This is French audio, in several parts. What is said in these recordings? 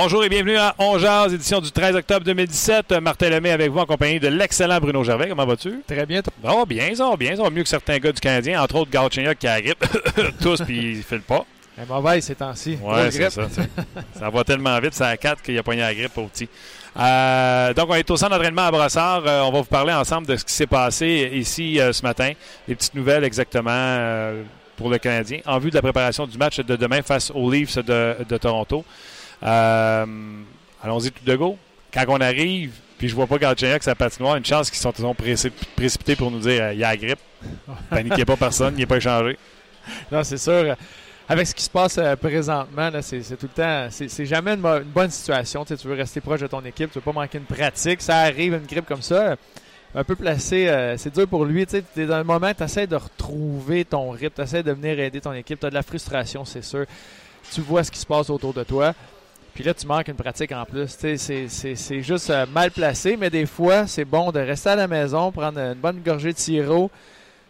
Bonjour et bienvenue à On Jazz, édition du 13 octobre 2017. Martin Lemay avec vous en compagnie de l'excellent Bruno Gervais. Comment vas-tu? Très bien. Va bien, ça va bien. Ça va mieux que certains gars du Canadien, entre autres Gauthier qui a la grippe. Tous, puis il fait le pas. Elle est mauvaise ces temps-ci. Ouais, c'est ça. ça va tellement vite, ça a 4 qu'il a pogné la grippe au petit. Euh, donc, on est au centre d'entraînement à Brossard. Euh, on va vous parler ensemble de ce qui s'est passé ici euh, ce matin. Les petites nouvelles exactement pour le Canadien en vue de la préparation du match de demain face aux Leafs de, de Toronto. Euh, allons-y tout de go. Quand on arrive, puis je vois pas Galchenyuk avec sa patinoire, une chance qu'ils sont, sont précip- précipités pour nous dire euh, il y a la grippe. Paniquez pas personne, il n'est pas échangé. Non, c'est sûr. Avec ce qui se passe euh, présentement, c'est, tout le temps. C'est, jamais une, bonne situation. Tu sais, tu veux rester proche de ton équipe, tu veux pas manquer une pratique. Ça arrive, une grippe comme ça. Un peu placé, euh, c'est dur pour lui. Tu sais, es dans un moment, tu essaies de retrouver ton rythme, tu essaies de venir aider ton équipe. Tu as de la frustration, c'est sûr. Tu vois ce qui se passe autour de toi. Puis là, tu manques une pratique en plus. C'est, juste euh, mal placé, mais des fois, c'est bon de rester à la maison, prendre une bonne gorgée de sirop,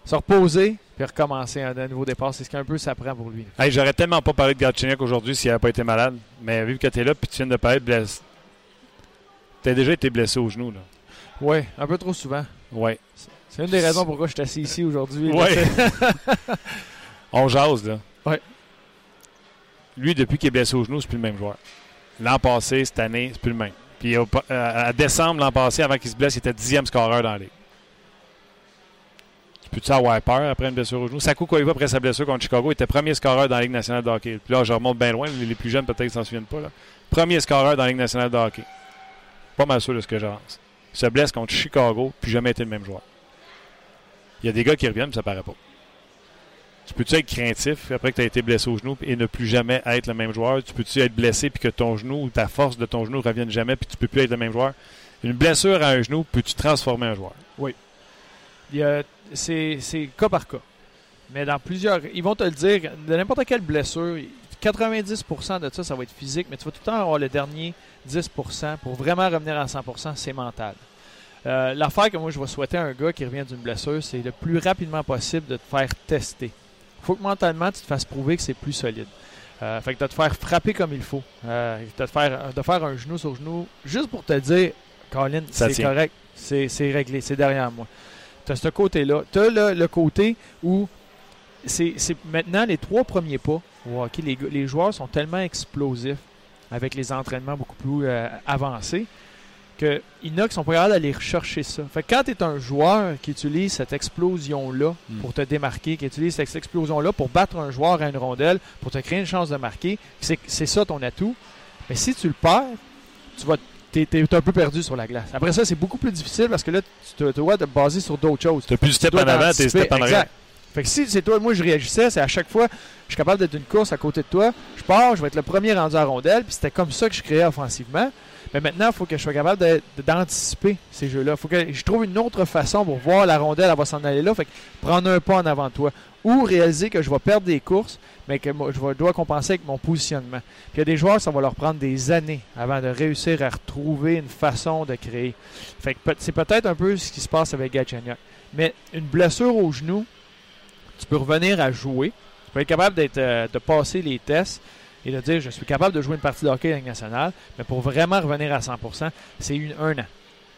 se reposer, puis recommencer un, un nouveau départ. C'est ce qu'un peu ça prend pour lui. Hey, J'aurais tellement pas parlé de Galchenyuk aujourd'hui s'il n'avait pas été malade. Mais vu que tu es là, puis tu viens de parler de blessé. Tu as déjà été blessé au genou. Là. Oui, un peu trop souvent. Ouais. C'est une des raisons pourquoi je suis assis ici aujourd'hui. sais. On jase, là. Ouais. Lui, depuis qu'il est blessé au genou, c'est plus le même joueur. L'an passé, cette année, c'est plus le même. Puis euh, à décembre, l'an passé, avant qu'il se blesse, il était dixième scoreur dans la ligue. Tu peux-tu avoir après une blessure au genou? Sakou Koivu, après sa blessure contre Chicago, était premier scoreur dans la Ligue nationale de hockey. Puis là, je remonte bien loin. Les plus jeunes, peut-être, s'en souviennent pas. Là. Premier scoreur dans la Ligue nationale de hockey. Pas mal sûr de ce que j'avance. Il se blesse contre Chicago, puis jamais été le même joueur. Il y a des gars qui reviennent, puis ça paraît pas. Tu peux-tu être craintif après que tu as été blessé au genou et ne plus jamais être le même joueur? Tu peux-tu être blessé puis que ton genou ou ta force de ton genou ne revienne jamais puis tu peux plus être le même joueur? Une blessure à un genou, peux-tu transformer un joueur? C'est, c'est cas par cas. Mais dans plusieurs. Ils vont te le dire, de n'importe quelle blessure, 90% de ça, ça va être physique, mais tu vas tout le temps avoir le dernier 10% pour vraiment revenir à 100%, c'est mental. Euh, l'affaire que moi je vais souhaiter à un gars qui revient d'une blessure, c'est le plus rapidement possible de te faire tester. Il faut que mentalement tu te fasses prouver que c'est plus solide. Euh, fait que de te faire frapper comme il faut. Euh, de, te faire, de faire un genou sur genou, juste pour te dire, Colin, c'est correct, c'est réglé, c'est derrière moi. Tu as ce côté-là. Tu as le, le côté où c'est maintenant les trois premiers pas hockey. Les, les joueurs sont tellement explosifs avec les entraînements beaucoup plus euh, avancés a qui sont pas capables d'aller rechercher ça. Fait que quand tu es un joueur qui utilise cette explosion-là Mm. pour te démarquer, qui utilise cette explosion-là pour battre un joueur à une rondelle, pour te créer une chance de marquer, c'est ça ton atout. Mais si tu le perds, tu vas t'es, t'es un peu perdu sur la glace. Après ça, c'est beaucoup plus difficile parce que là, tu te, dois te baser sur d'autres choses. Tu plus de step en avant, t'es step en arrière. Exact. Fait que si c'est toi, moi je réagissais, c'est à chaque fois, je suis capable d'être une course à côté de toi, je pars, je vais être le premier rendu à la rondelle, puis c'était comme ça que je créais offensivement. Mais maintenant, il faut que je sois capable d'anticiper ces jeux-là. Il faut que je trouve une autre façon pour voir la rondelle, elle va s'en aller là. Fait que prendre un pas en avant de toi. Ou réaliser que je vais perdre des courses, mais que je dois compenser avec mon positionnement. Puis il y a des joueurs, ça va leur prendre des années avant de réussir à retrouver une façon de créer. Fait que c'est peut-être un peu ce qui se passe avec Galchenyuk. Mais une blessure au genou, tu peux revenir à jouer. Tu peux être capable d'être, euh, de passer les tests et de dire je suis capable de jouer une partie de hockey Ligue nationale, mais pour vraiment revenir à 100%, c'est un an.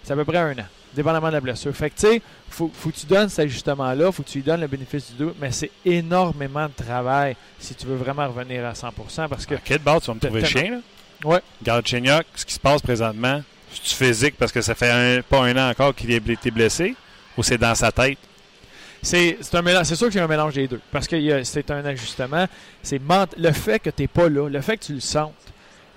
C'est à peu près un an, dépendamment de la blessure. Fait que tu sais, faut, faut que tu donnes cet ajustement-là, faut que tu lui donnes le bénéfice du doute, mais c'est énormément de travail si tu veux vraiment revenir à 100% parce que À quel bord tu vas me trouver chien, là? Ouais. Galchenyuk, ce qui se passe présentement, c'est-tu physique parce que ça fait un- pas un an encore qu'il a été blessé ou c'est dans sa tête? C'est c'est. C'est sûr que j'ai un mélange des deux. Parce que c'est un ajustement. C'est le fait que tu n'es pas là, le fait que tu le sentes,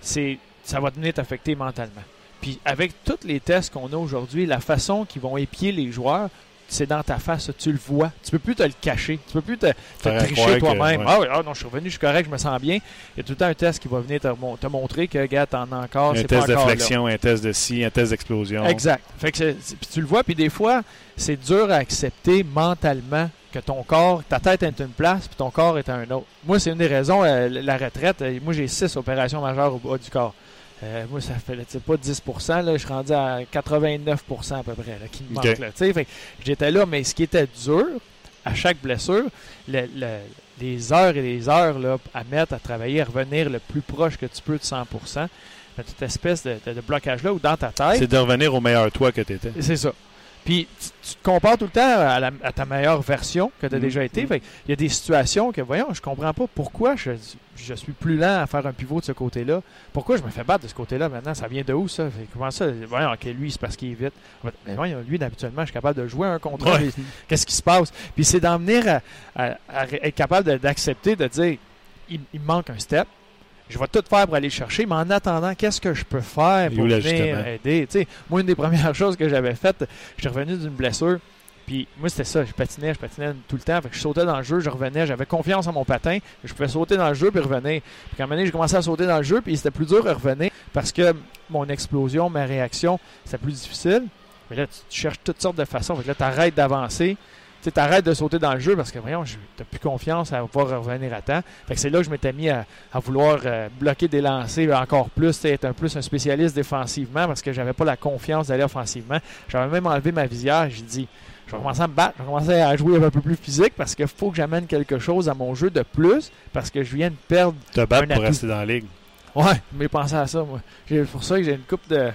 c'est ça va venir t'affecter mentalement. Puis avec tous les tests qu'on a aujourd'hui, la façon qu'ils vont épier les joueurs, c'est dans ta face, tu le vois. Tu peux plus te le cacher. Tu peux plus te, tricher que- toi-même. ouais. Ah, oui, ah non, je suis revenu, je suis correct, je me sens bien. Il y a tout le temps un test qui va venir te, mon- te montrer que, gars, t'en as encore, un test de flexion, un test de scie, un test d'explosion. Exact. Fait que puis tu le vois, puis des fois, c'est dur à accepter mentalement que ton corps, ta tête est à une place, puis ton corps est à un autre. Moi, c'est une des raisons, euh, la retraite. euh, moi, j'ai six opérations majeures au bas du corps. Euh, moi, ça fait, pas 10 là, je suis rendu à 89% à peu près, là, qui me manque. Là, j'étais là, mais ce qui était dur, à chaque blessure, le- le- les heures et les heures là, à mettre, à travailler, à revenir le plus proche que tu peux de 100 mais toute espèce de, de- de blocage-là, ou dans ta tête, C'est de revenir au meilleur toi que tu étais. c'est ça. Puis tu, tu te compares tout le temps à, la- à ta meilleure version que tu as Mhm. déjà été. Il y a des situations que, voyons, je comprends pas pourquoi je, je suis plus lent à faire un pivot de ce côté-là. Pourquoi je me fais battre de ce côté-là maintenant? Ça vient de où ça? Fait comment ça? Voyons, ok, lui, c'est parce qu'il est vite. Mais voyons, lui, habituellement, je suis capable de jouer un contre. Ouais. Qu'est-ce qui se passe? Puis c'est d'en venir à, à- à être capable d'accepter, de dire, il, il me manque un step. Je vais tout faire pour aller le chercher, mais en attendant, qu'est-ce que je peux faire pour venir aider? Moi, une des premières choses que j'avais faites, j'étais revenu d'une blessure. Puis moi, c'était ça. Je patinais, je patinais tout le temps. Fait que je sautais dans le jeu, je revenais. J'avais confiance en mon patin. Je pouvais sauter dans le jeu puis revenir. Puis quand donné, j'ai commencé à sauter dans le jeu, puis c'était plus dur à revenir parce que mon explosion, ma réaction, c'était plus difficile. Mais là, tu, tu cherches toutes sortes de façons. Fait que là, tu arrêtes d'avancer. Tu arrêtes de sauter dans le jeu parce que, voyons, tu n'as plus confiance à pouvoir revenir à temps. Fait que c'est là que je m'étais mis à, à vouloir euh, bloquer des lancers encore plus, être un plus un spécialiste défensivement parce que j'avais pas la confiance d'aller offensivement. J'avais même enlevé ma visière. J'ai dit, je vais commencer à me battre, je vais commencer à jouer un peu plus physique parce qu'il faut que j'amène quelque chose à mon jeu de plus parce que je viens de perdre. Te battre pour rester dans la ligue. Ouais, mais pensez à ça, moi. C'est pour ça que j'ai une coupe de.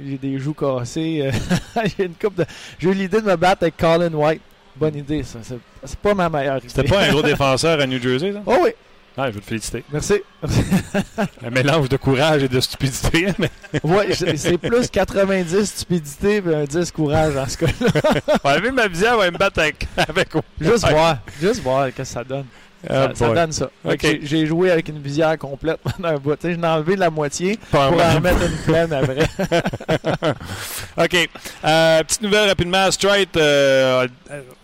J'ai des joues cassées. euh, j'ai une coupe de. J'ai eu l'idée de me battre avec Colin White. Bonne idée, ça. C'est pas ma meilleure idée. C'était pas un gros défenseur à New Jersey, ça? Oh oui, Ah, je veux te féliciter. merci. Un mélange de courage et de stupidité. Mais... ouais, c'est plus 90 stupidité et un 10 courage dans ce cas-là. Enlever ma visière, va me battre avec. avec... Juste Ouais. voir. Juste voir ce que ça donne. Ah, ça, donne ça. J'ai- joué avec une visière complète pendant un bout. Tu sais, J'en ai enlevé la moitié Pas pour en remettre une pleine après. OK. Euh, petite nouvelle rapidement. Straight, euh, euh, on-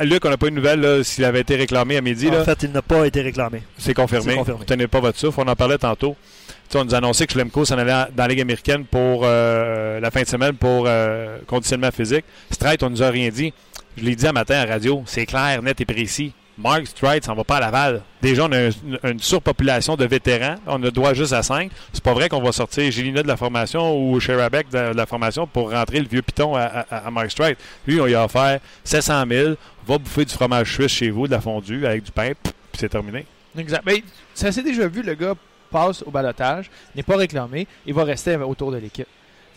Luc, on n'a pas une nouvelle s'il avait été réclamé à midi. là. En fait, il n'a pas été réclamé. C'est confirmé. Confirmé. Vous tenez pas votre souffle. On en parlait tantôt. On nous a annoncé que Schlemko s'en allait dans la Ligue américaine pour euh, la fin de semaine pour euh, conditionnement physique. Straight, on nous a rien dit. Je l'ai dit un matin à la radio. C'est clair, net et précis. Mark Stride s'en va pas à Laval. Déjà, on a un- une surpopulation de vétérans. On a droit juste à 5. C'est pas vrai qu'on va sortir Gélina de la formation ou Sherabek de, de la formation pour rentrer le vieux piton à Mark Stride. Lui, on lui a offert 700 000. Va bouffer du fromage suisse chez vous, de la fondue avec du pain, puis c'est terminé. Exact. Mais ça s'est déjà vu, le gars passe au balotage, n'est pas réclamé, il va rester autour de l'équipe.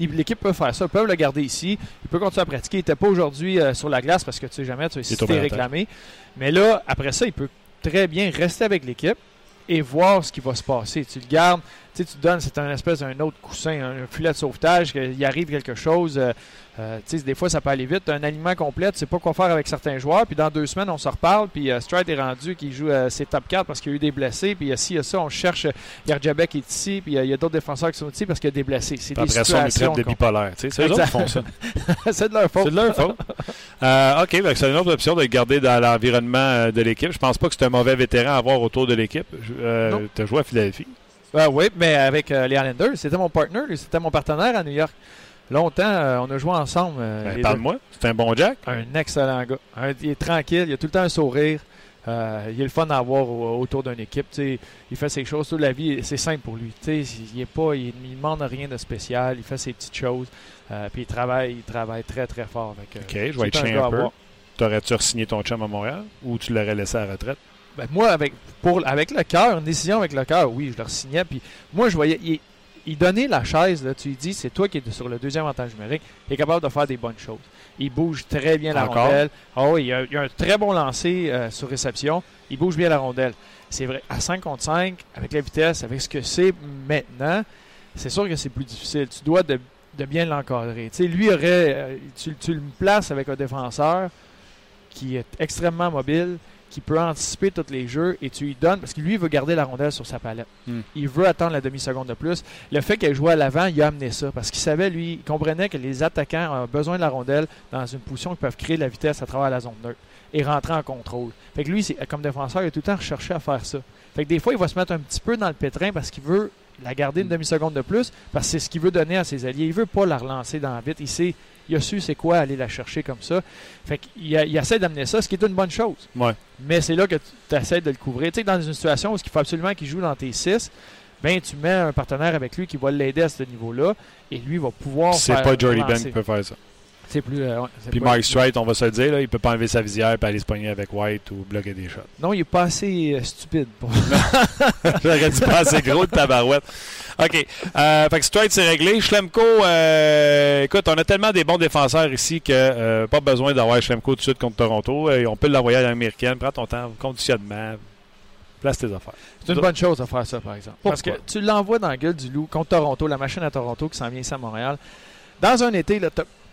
L'équipe peut faire ça, ils peuvent le garder ici, il peut continuer à pratiquer. Il n'était pas aujourd'hui euh, sur la glace parce que tu sais jamais, tu sais, si réclamé. Mais là, après ça, il peut très bien rester avec l'équipe et voir ce qui va se passer. Tu le gardes, tu sais, tu donnes, c'est un espèce d'un autre coussin, un filet de sauvetage, qu'il arrive quelque chose. euh, euh, tu sais, des fois, ça peut aller vite. Un aliment complet, tu sais pas quoi faire avec certains joueurs. Puis dans deux semaines, on se reparle. Puis euh, Stride est rendu qu'il joue ses top 4 parce qu'il y a eu des blessés. Puis il y a ci, il y a ça. On cherche. Yardjabek est ici. Puis il y a d'autres défenseurs qui sont ici parce qu'il y a des blessés. C'est des après ça, on de bipolaire. C'est qui de leur faute. C'est de leur faute. Euh, OK, que c'est une autre option de le garder dans l'environnement euh, de l'équipe. Je pense pas que c'est un mauvais vétéran à avoir autour de l'équipe. Euh, tu as joué à Philadelphie. Ah oui, mais avec euh, les Islanders, c'était mon partner, c'était mon partenaire à New York. Longtemps, on a joué ensemble. Ben. Parle-moi. C'est un bon Jack. Un excellent gars. Un- il est tranquille, il a tout le temps un sourire. Euh, il est le fun à avoir au- autour d'une équipe. il fait ses choses toute la vie. C'est simple pour lui. Il est pas, il, il demande rien de spécial. Il fait ses petites choses. Euh, puis il travaille, il travaille très très fort. Fait que, OK, je vais être un chien un peu. T'aurais-tu signé ton chum à Montréal ou tu l'aurais laissé à la retraite? Ben, moi, avec, pour, avec le cœur, une décision avec le cœur, oui, je le signais. Puis moi, je voyais. Il, il donnait la chaise, là, tu lui dis, c'est toi qui es sur le deuxième avantage numérique. Il est capable de faire des bonnes choses. Il bouge très bien la Encore? rondelle. Oui, il a, il a un très bon lancer euh, sur réception. Il bouge bien la rondelle. C'est vrai, à 5 contre 5, avec la vitesse, avec ce que c'est maintenant, c'est sûr que c'est plus difficile. Tu dois de, de bien l'encadrer. Tu sais, lui aurait. euh, tu, tu le places avec un défenseur qui est extrêmement mobile, qui peut anticiper tous les jeux et tu lui donnes, parce que lui, il veut garder la rondelle sur sa palette. Hmm. Il veut attendre la demi-seconde de plus. Le fait qu'elle joue à l'avant, il a amené ça, parce qu'il savait, lui, il comprenait que les attaquants ont besoin de la rondelle dans une position qui peuvent créer de la vitesse à travers la zone neutre et rentrer en contrôle. Fait que lui, c'est- comme défenseur, il a tout le temps recherché à faire ça. Fait que des fois, il va se mettre un petit peu dans le pétrin parce qu'il veut la garder une demi-seconde de plus, parce que c'est ce qu'il veut donner à ses alliés. Il veut pas la relancer dans la vite. Il sait, il a su c'est quoi aller la chercher comme ça. Fait qu'il il essaie d'amener ça, ce qui est une bonne chose. Ouais. Mais c'est là que tu essaies de le couvrir. Tu sais, dans une situation où il faut absolument qu'il joue dans tes 6, ben tu mets un partenaire avec lui qui va l'aider à ce niveau-là et lui va pouvoir C'est pas Jordy Ben relancer. qui peut faire ça. C'est plus euh, ouais, c'est Puis pas- Mike Strite, on va se le dire, là, il peut pas enlever sa visière et aller se pogner avec White ou bloquer des shots. Non, il est pas assez euh, stupide pour J'aurais dû passer gros de tabarouette. OK. Euh, fait que Strite, c'est réglé. Schlemko, écoute, on a tellement des bons défenseurs ici que pas besoin d'avoir Schlemko tout de suite contre Toronto. On peut l'envoyer à l'américaine. Prends ton temps, conditionnement. Place tes affaires. C'est une bonne chose de faire ça, par exemple. Parce que tu l'envoies dans la gueule du loup contre Toronto, la machine à Toronto qui s'en vient ici à Montréal. Dans un été, là,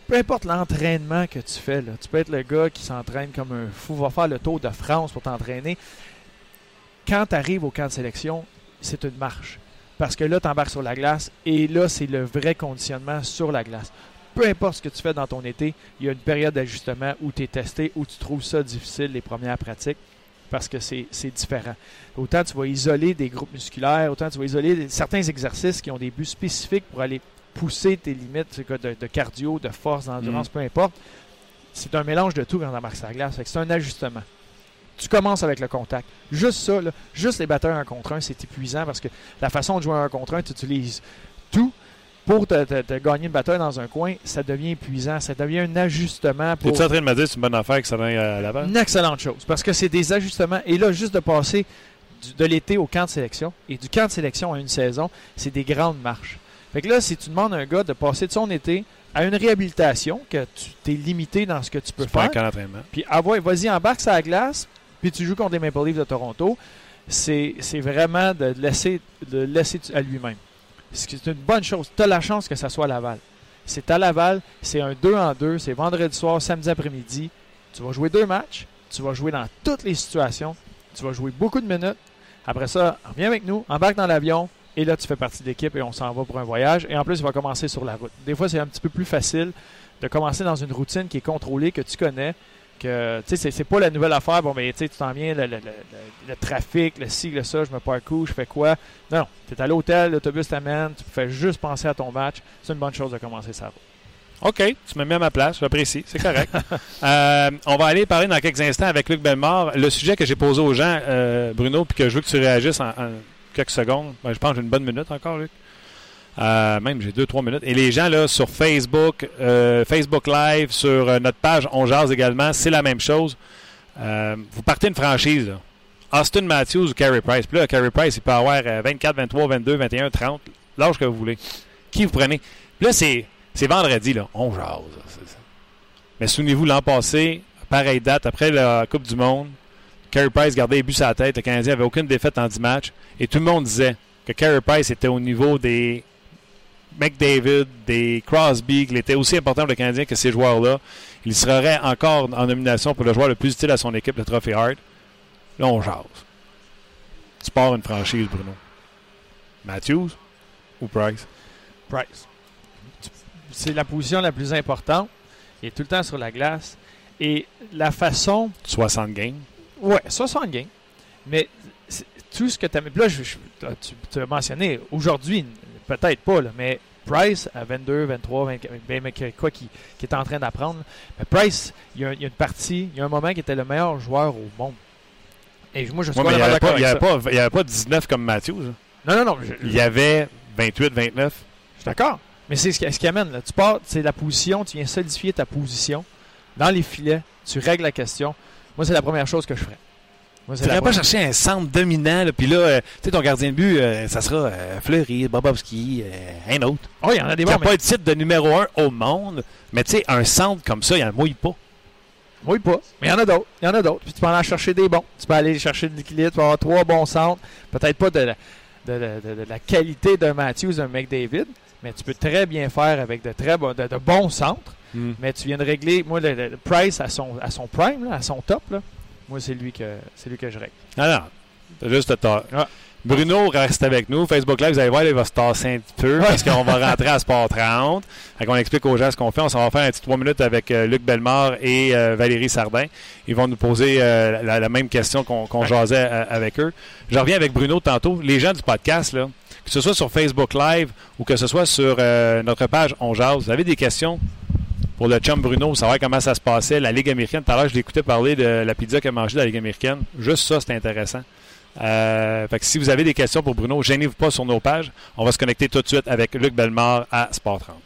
peu importe l'entraînement que tu fais, là, tu peux être le gars qui s'entraîne comme un fou, va faire le tour de France pour t'entraîner. Quand tu arrives au camp de sélection, c'est une marche. Parce que là, tu embarques sur la glace et là, c'est le vrai conditionnement sur la glace. Peu importe ce que tu fais dans ton été, il y a une période d'ajustement où tu es testé, où tu trouves ça difficile, les premières pratiques, parce que c'est différent. Autant tu vas isoler des groupes musculaires, autant tu vas isoler certains exercices qui ont des buts spécifiques pour aller pousser tes limites de, de cardio, de force, d'endurance, peu importe. C'est un mélange de tout quand on embarque sur la glace. C'est un ajustement. Tu commences avec le contact. Juste ça, là, juste les batteurs un contre un, c'est épuisant parce que la façon de jouer un contre un, tu utilises tout. Pour te, te- te gagner une bataille dans un coin, ça devient épuisant. Ça devient un ajustement pour Es-tu en train de me dire que c'est une bonne affaire que ça aille à l'avant? une excellente chose parce que c'est des ajustements. Et là, juste de passer du- de l'été au camp de sélection et du camp de sélection à une saison, c'est des grandes marches. Fait que là, si tu demandes à un gars de passer de son été à une réhabilitation, que tu t'es limité dans ce que tu peux faire, puis ah ouais, vas-y, embarque sur la glace, puis tu joues contre les Maple Leafs de Toronto, c'est c'est vraiment de le laisser, de laisser à lui-même. C'est une bonne chose. Tu as la chance que ça soit à Laval. C'est à Laval, c'est un 2 en 2, c'est vendredi soir, samedi après-midi. Tu vas jouer deux matchs, tu vas jouer dans toutes les situations, tu vas jouer beaucoup de minutes. Après ça, reviens avec nous, embarque dans l'avion, et là, tu fais partie de l'équipe et on s'en va pour un voyage. Et en plus, il va commencer sur la route. Des fois, c'est un petit peu plus facile de commencer dans une routine qui est contrôlée, que tu connais, que tu sais, c'est- pas la nouvelle affaire. Bon, mais tu sais, tu t'en viens, le, le- le- le- le trafic, le ci, le ça, je me parcours, je fais quoi? Non, non, tu es à l'hôtel, l'autobus t'amène, tu fais juste penser à ton match. C'est une bonne chose de commencer ça. OK, tu me mets à ma place, j'apprécie, c'est correct. Euh, on va aller parler dans quelques instants avec Luc Bellemare. Le sujet que j'ai posé aux gens, euh, Bruno, puis que je veux que tu réagisses en, en quelques secondes. Ben, je pense que j'ai une bonne minute encore, Luc. Euh, même, j'ai deux, trois minutes. Et les gens là sur Facebook, euh, Facebook Live, sur euh, notre page On Jase également, c'est la même chose. Vous partez une franchise, là. Austin Matthews ou Carey Price. Puis là, Carey Price, il peut avoir euh, 24, 23, 22, 21, 30, l'âge que vous voulez. Qui vous prenez? Puis là, c'est, c'est vendredi, là. On jase. Mais souvenez-vous, l'an passé, pareille date, après la Coupe du Monde, Carey Price gardait les buts sur la tête. Le Canadien n'avait aucune défaite en 10 matchs. Et tout le monde disait que Carey Price était au niveau des McDavid, des Crosby, qu'il était aussi important pour le Canadien que ces joueurs-là. Il serait encore en nomination pour le joueur le plus utile à son équipe, le Trophée Hart. Là, on jase. Tu pars une franchise, Bruno. Matthews ou Price? Price. C'est la position la plus importante. Il est tout le temps sur la glace. Et la façon 60 games. Ouais, 60 games. Mais c'est- tout ce que tu as. Là, je- je- tu, tu as mentionné, aujourd'hui, peut-être pas, là, mais Price à 22, 23, 24, ben, mais quoi qui, qui est en train d'apprendre. Mais Price, il y, a, il y a une partie, il y a un moment qui était le meilleur joueur au monde. Et moi, je suis Ouais, mais il n'y avait, d'accord pas- avait ça. pas- il y avait pas 19 comme Matthews. là. Non, non, non. je- Il y avait 28, 29. Je suis d'accord. Mais c'est ce qui, ce qui amène. Là. Tu pars, c'est la position, tu viens solidifier ta position dans les filets, tu règles la question. Moi, c'est la première chose que je ferais. Tu n'irais pas chercher un centre dominant, puis là, euh, tu sais, ton gardien de but, euh, ça sera euh, Fleury, Bobovski, un autre. Oh, il y en a des Il bons, n'y a mais pas de titre de numéro un au monde, mais tu sais, un centre comme ça, il n'en mouille pas. Oui, pas. Mais il y en a d'autres. Il y en a d'autres. Puis tu peux en aller chercher des bons. Tu peux aller chercher de l'équilibre. Tu peux avoir trois bons centres. Peut-être pas de la, de, la- de- de la qualité d'un Matthews, d'un McDavid, mais tu peux très bien faire avec de très de bons centres. Mais tu viens de régler, moi, le, Price à son, à son prime, là, à son top, là, Moi, c'est lui que lui que je règle. Ah non, t'as juste tort. Ah. Bruno reste avec nous. Facebook Live, vous allez voir, il va se tasser un petit peu parce qu'on va rentrer à Sport 30. Fait qu'on explique aux gens ce qu'on fait. On s'en va faire un petit 3 minutes avec euh, Luc Bellemare et euh, Valérie Sardin. Ils vont nous poser euh, la, la même question qu'on qu'on jasait avec eux. Je reviens avec Bruno tantôt. Les gens du podcast, là, que ce soit sur Facebook Live ou que ce soit sur notre page On Jase, vous avez des questions? Pour le chum Bruno, savoir comment ça se passait, la Ligue américaine. Tout à l'heure, je l'écoutais parler de la pizza qu'il a mangée dans la Ligue américaine. Juste ça, c'est intéressant. Euh, fait que si vous avez des questions pour Bruno, gênez-vous pas sur nos pages. On va se connecter tout de suite avec Luc Bellemare à Sport 30.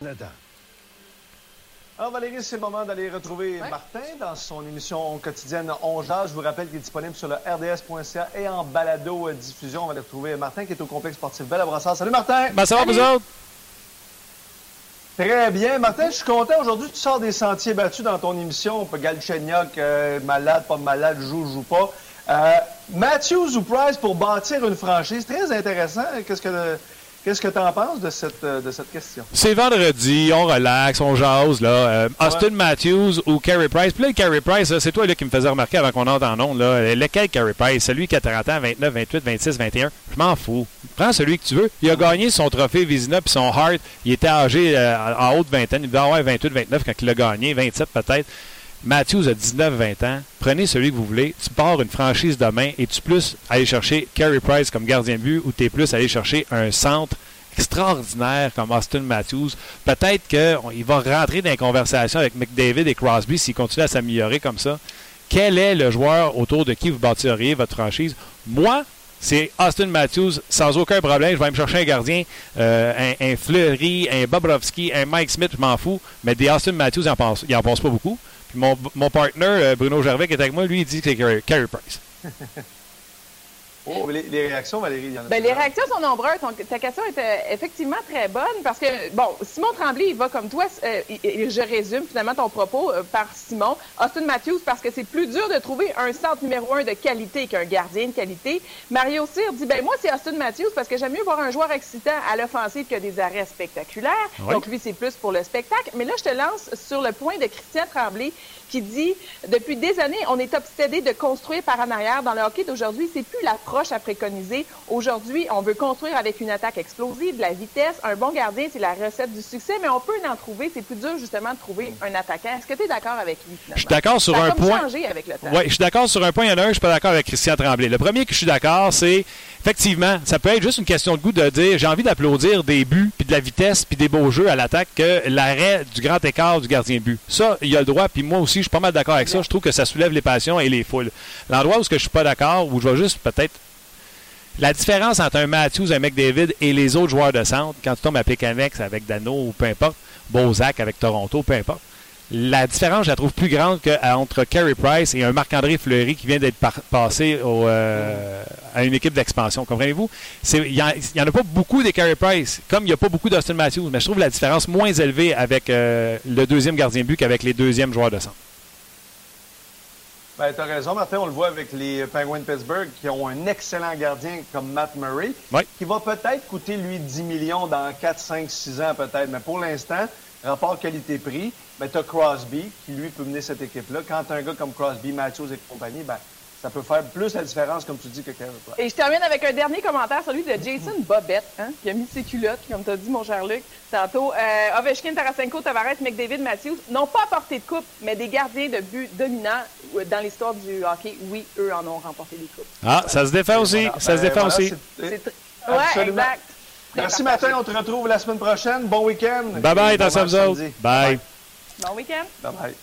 Canada. Alors Valérie, c'est le moment d'aller retrouver Martin dans son émission quotidienne On Jase. Je vous rappelle qu'il est disponible sur le rds.ca et en balado euh, diffusion. On va aller retrouver Martin qui est au complexe sportif Belle. Salut Martin! Ben, ça va, vous autres? Très bien. Martin, je suis content. Aujourd'hui, tu sors des sentiers battus dans ton émission. Galchenyuk, euh, malade, pas malade, joue, joue pas. Euh, Matthews ou Price pour bâtir une franchise. Très intéressant. Qu'est-ce que qu'est-ce que tu en penses de cette, euh, de cette question? C'est vendredi, on relaxe, on jase. Là. Euh, Austin Matthews ou Carey Price? Puis là, Carey Price, c'est toi là, qui me faisais remarquer avant qu'on entre en ondes. Là. Euh, Lequel Carey Price? Celui qui a 30 ans, 29, 28, 26, 21. Je m'en fous. Prends celui que tu veux. Il a gagné son trophée Vizina puis son Hart. Il était âgé euh, en haute vingtaine. Il devait avoir 28, 29 quand il l'a gagné. 27 peut-être. Matthews a 19-20 ans. Prenez celui que vous voulez. Tu pars une franchise demain et tu plus aller chercher Carey Price comme gardien de but ou tu es plus aller chercher un centre extraordinaire comme Austin Matthews. Peut-être qu'il va rentrer dans les conversations avec McDavid et Crosby s'il continue à s'améliorer comme ça. Quel est le joueur autour de qui vous bâtiriez votre franchise? Moi, c'est Austin Matthews, sans aucun problème. Je vais me chercher un gardien, euh, un, Fleury, un Bobrovski, un Mike Smith, je m'en fous. Mais des Austin Matthews, il n'en pense, pense pas beaucoup. Mon, mon partner, euh, Bruno Gervais, qui est avec moi, lui, il dit que c'est Carey Price. Oh, les, les, réactions, Valérie, il y en a ben, Les réactions sont nombreuses. Donc, ta question est euh, effectivement très bonne parce que, bon, Simon Tremblay, il va comme toi. Euh, et, je résume finalement ton propos euh, par Simon. Austin Matthews, parce que c'est plus dur de trouver un centre numéro un de qualité qu'un gardien de qualité. Mario Cyr dit, ben moi, c'est Austin Matthews parce que j'aime mieux voir un joueur excitant à l'offensive que des arrêts spectaculaires. Oui. Donc, lui, c'est plus pour le spectacle. Mais là, je te lance sur le point de Christian Tremblay qui dit depuis des années, on est obsédé de construire par en arrière. Dans le hockey d'aujourd'hui, c'est plus l'approche à préconiser. Aujourd'hui, on veut construire avec une attaque explosive, de la vitesse. Un bon gardien, c'est la recette du succès, mais on peut en trouver. C'est plus dur, justement, de trouver un attaquant. Est-ce que tu es d'accord avec lui, finalement? Je suis d'accord sur Ça a un comme point. changé avec le temps. Oui, je suis d'accord sur un point. Il y en a un, je suis pas d'accord avec Christian Tremblay. Le premier que je suis d'accord, c'est effectivement, ça peut être juste une question de goût de dire j'ai envie d'applaudir des buts, puis de la vitesse, puis des beaux jeux à l'attaque que l'arrêt du grand écart du gardien but. Ça, il a le droit, puis moi aussi, je suis pas mal d'accord avec ça. Je trouve que ça soulève les passions et les foules. L'endroit où ce que je suis pas d'accord, où je vais juste peut-être la différence entre un Matthews, un McDavid et les autres joueurs de centre, quand tu tombes à Pécanex avec Dano ou peu importe, Bozak avec Toronto, peu importe, la différence, je la trouve plus grande qu'entre Carey Price et un Marc-André Fleury qui vient d'être passé euh, à une équipe d'expansion. Comprenez-vous? Il n'y en, en, a pas beaucoup des Carey Price, comme il n'y a pas beaucoup d'Austin Matthews, mais je trouve la différence moins élevée avec euh, le deuxième gardien but qu'avec les deuxièmes joueurs de centre. Ben, tu as raison, Martin. On le voit avec les Penguins de Pittsburgh qui ont un excellent gardien comme Matt Murray, oui. qui va peut-être coûter, lui, 10 millions dans 4, 5, 6 ans peut-être. Mais pour l'instant, rapport qualité-prix, ben, tu as Crosby qui, lui, peut mener cette équipe-là. Quand tu as un gars comme Crosby, Matthews et compagnie, ben, ça peut faire plus la différence, comme tu dis, que Carey Price. Et je termine avec un dernier commentaire, celui de Jason Bobette, hein, qui a mis ses culottes, comme tu as dit, mon cher Luc, tantôt. Euh, Ovechkin, Tarasenko, Tavares, McDavid, Matthews n'ont pas apporté de coupe, mais des gardiens de but dominants dans l'histoire du hockey, oui, eux en ont remporté des coupes. Ah, ça se défend aussi. Voilà. Ça ben, se défend voilà, aussi. Ouais, exact. Merci, Martin. On te retrouve la semaine prochaine. Bon week-end. Bye bye, dans bon autres. Bye. Bon week-end. Bye bye.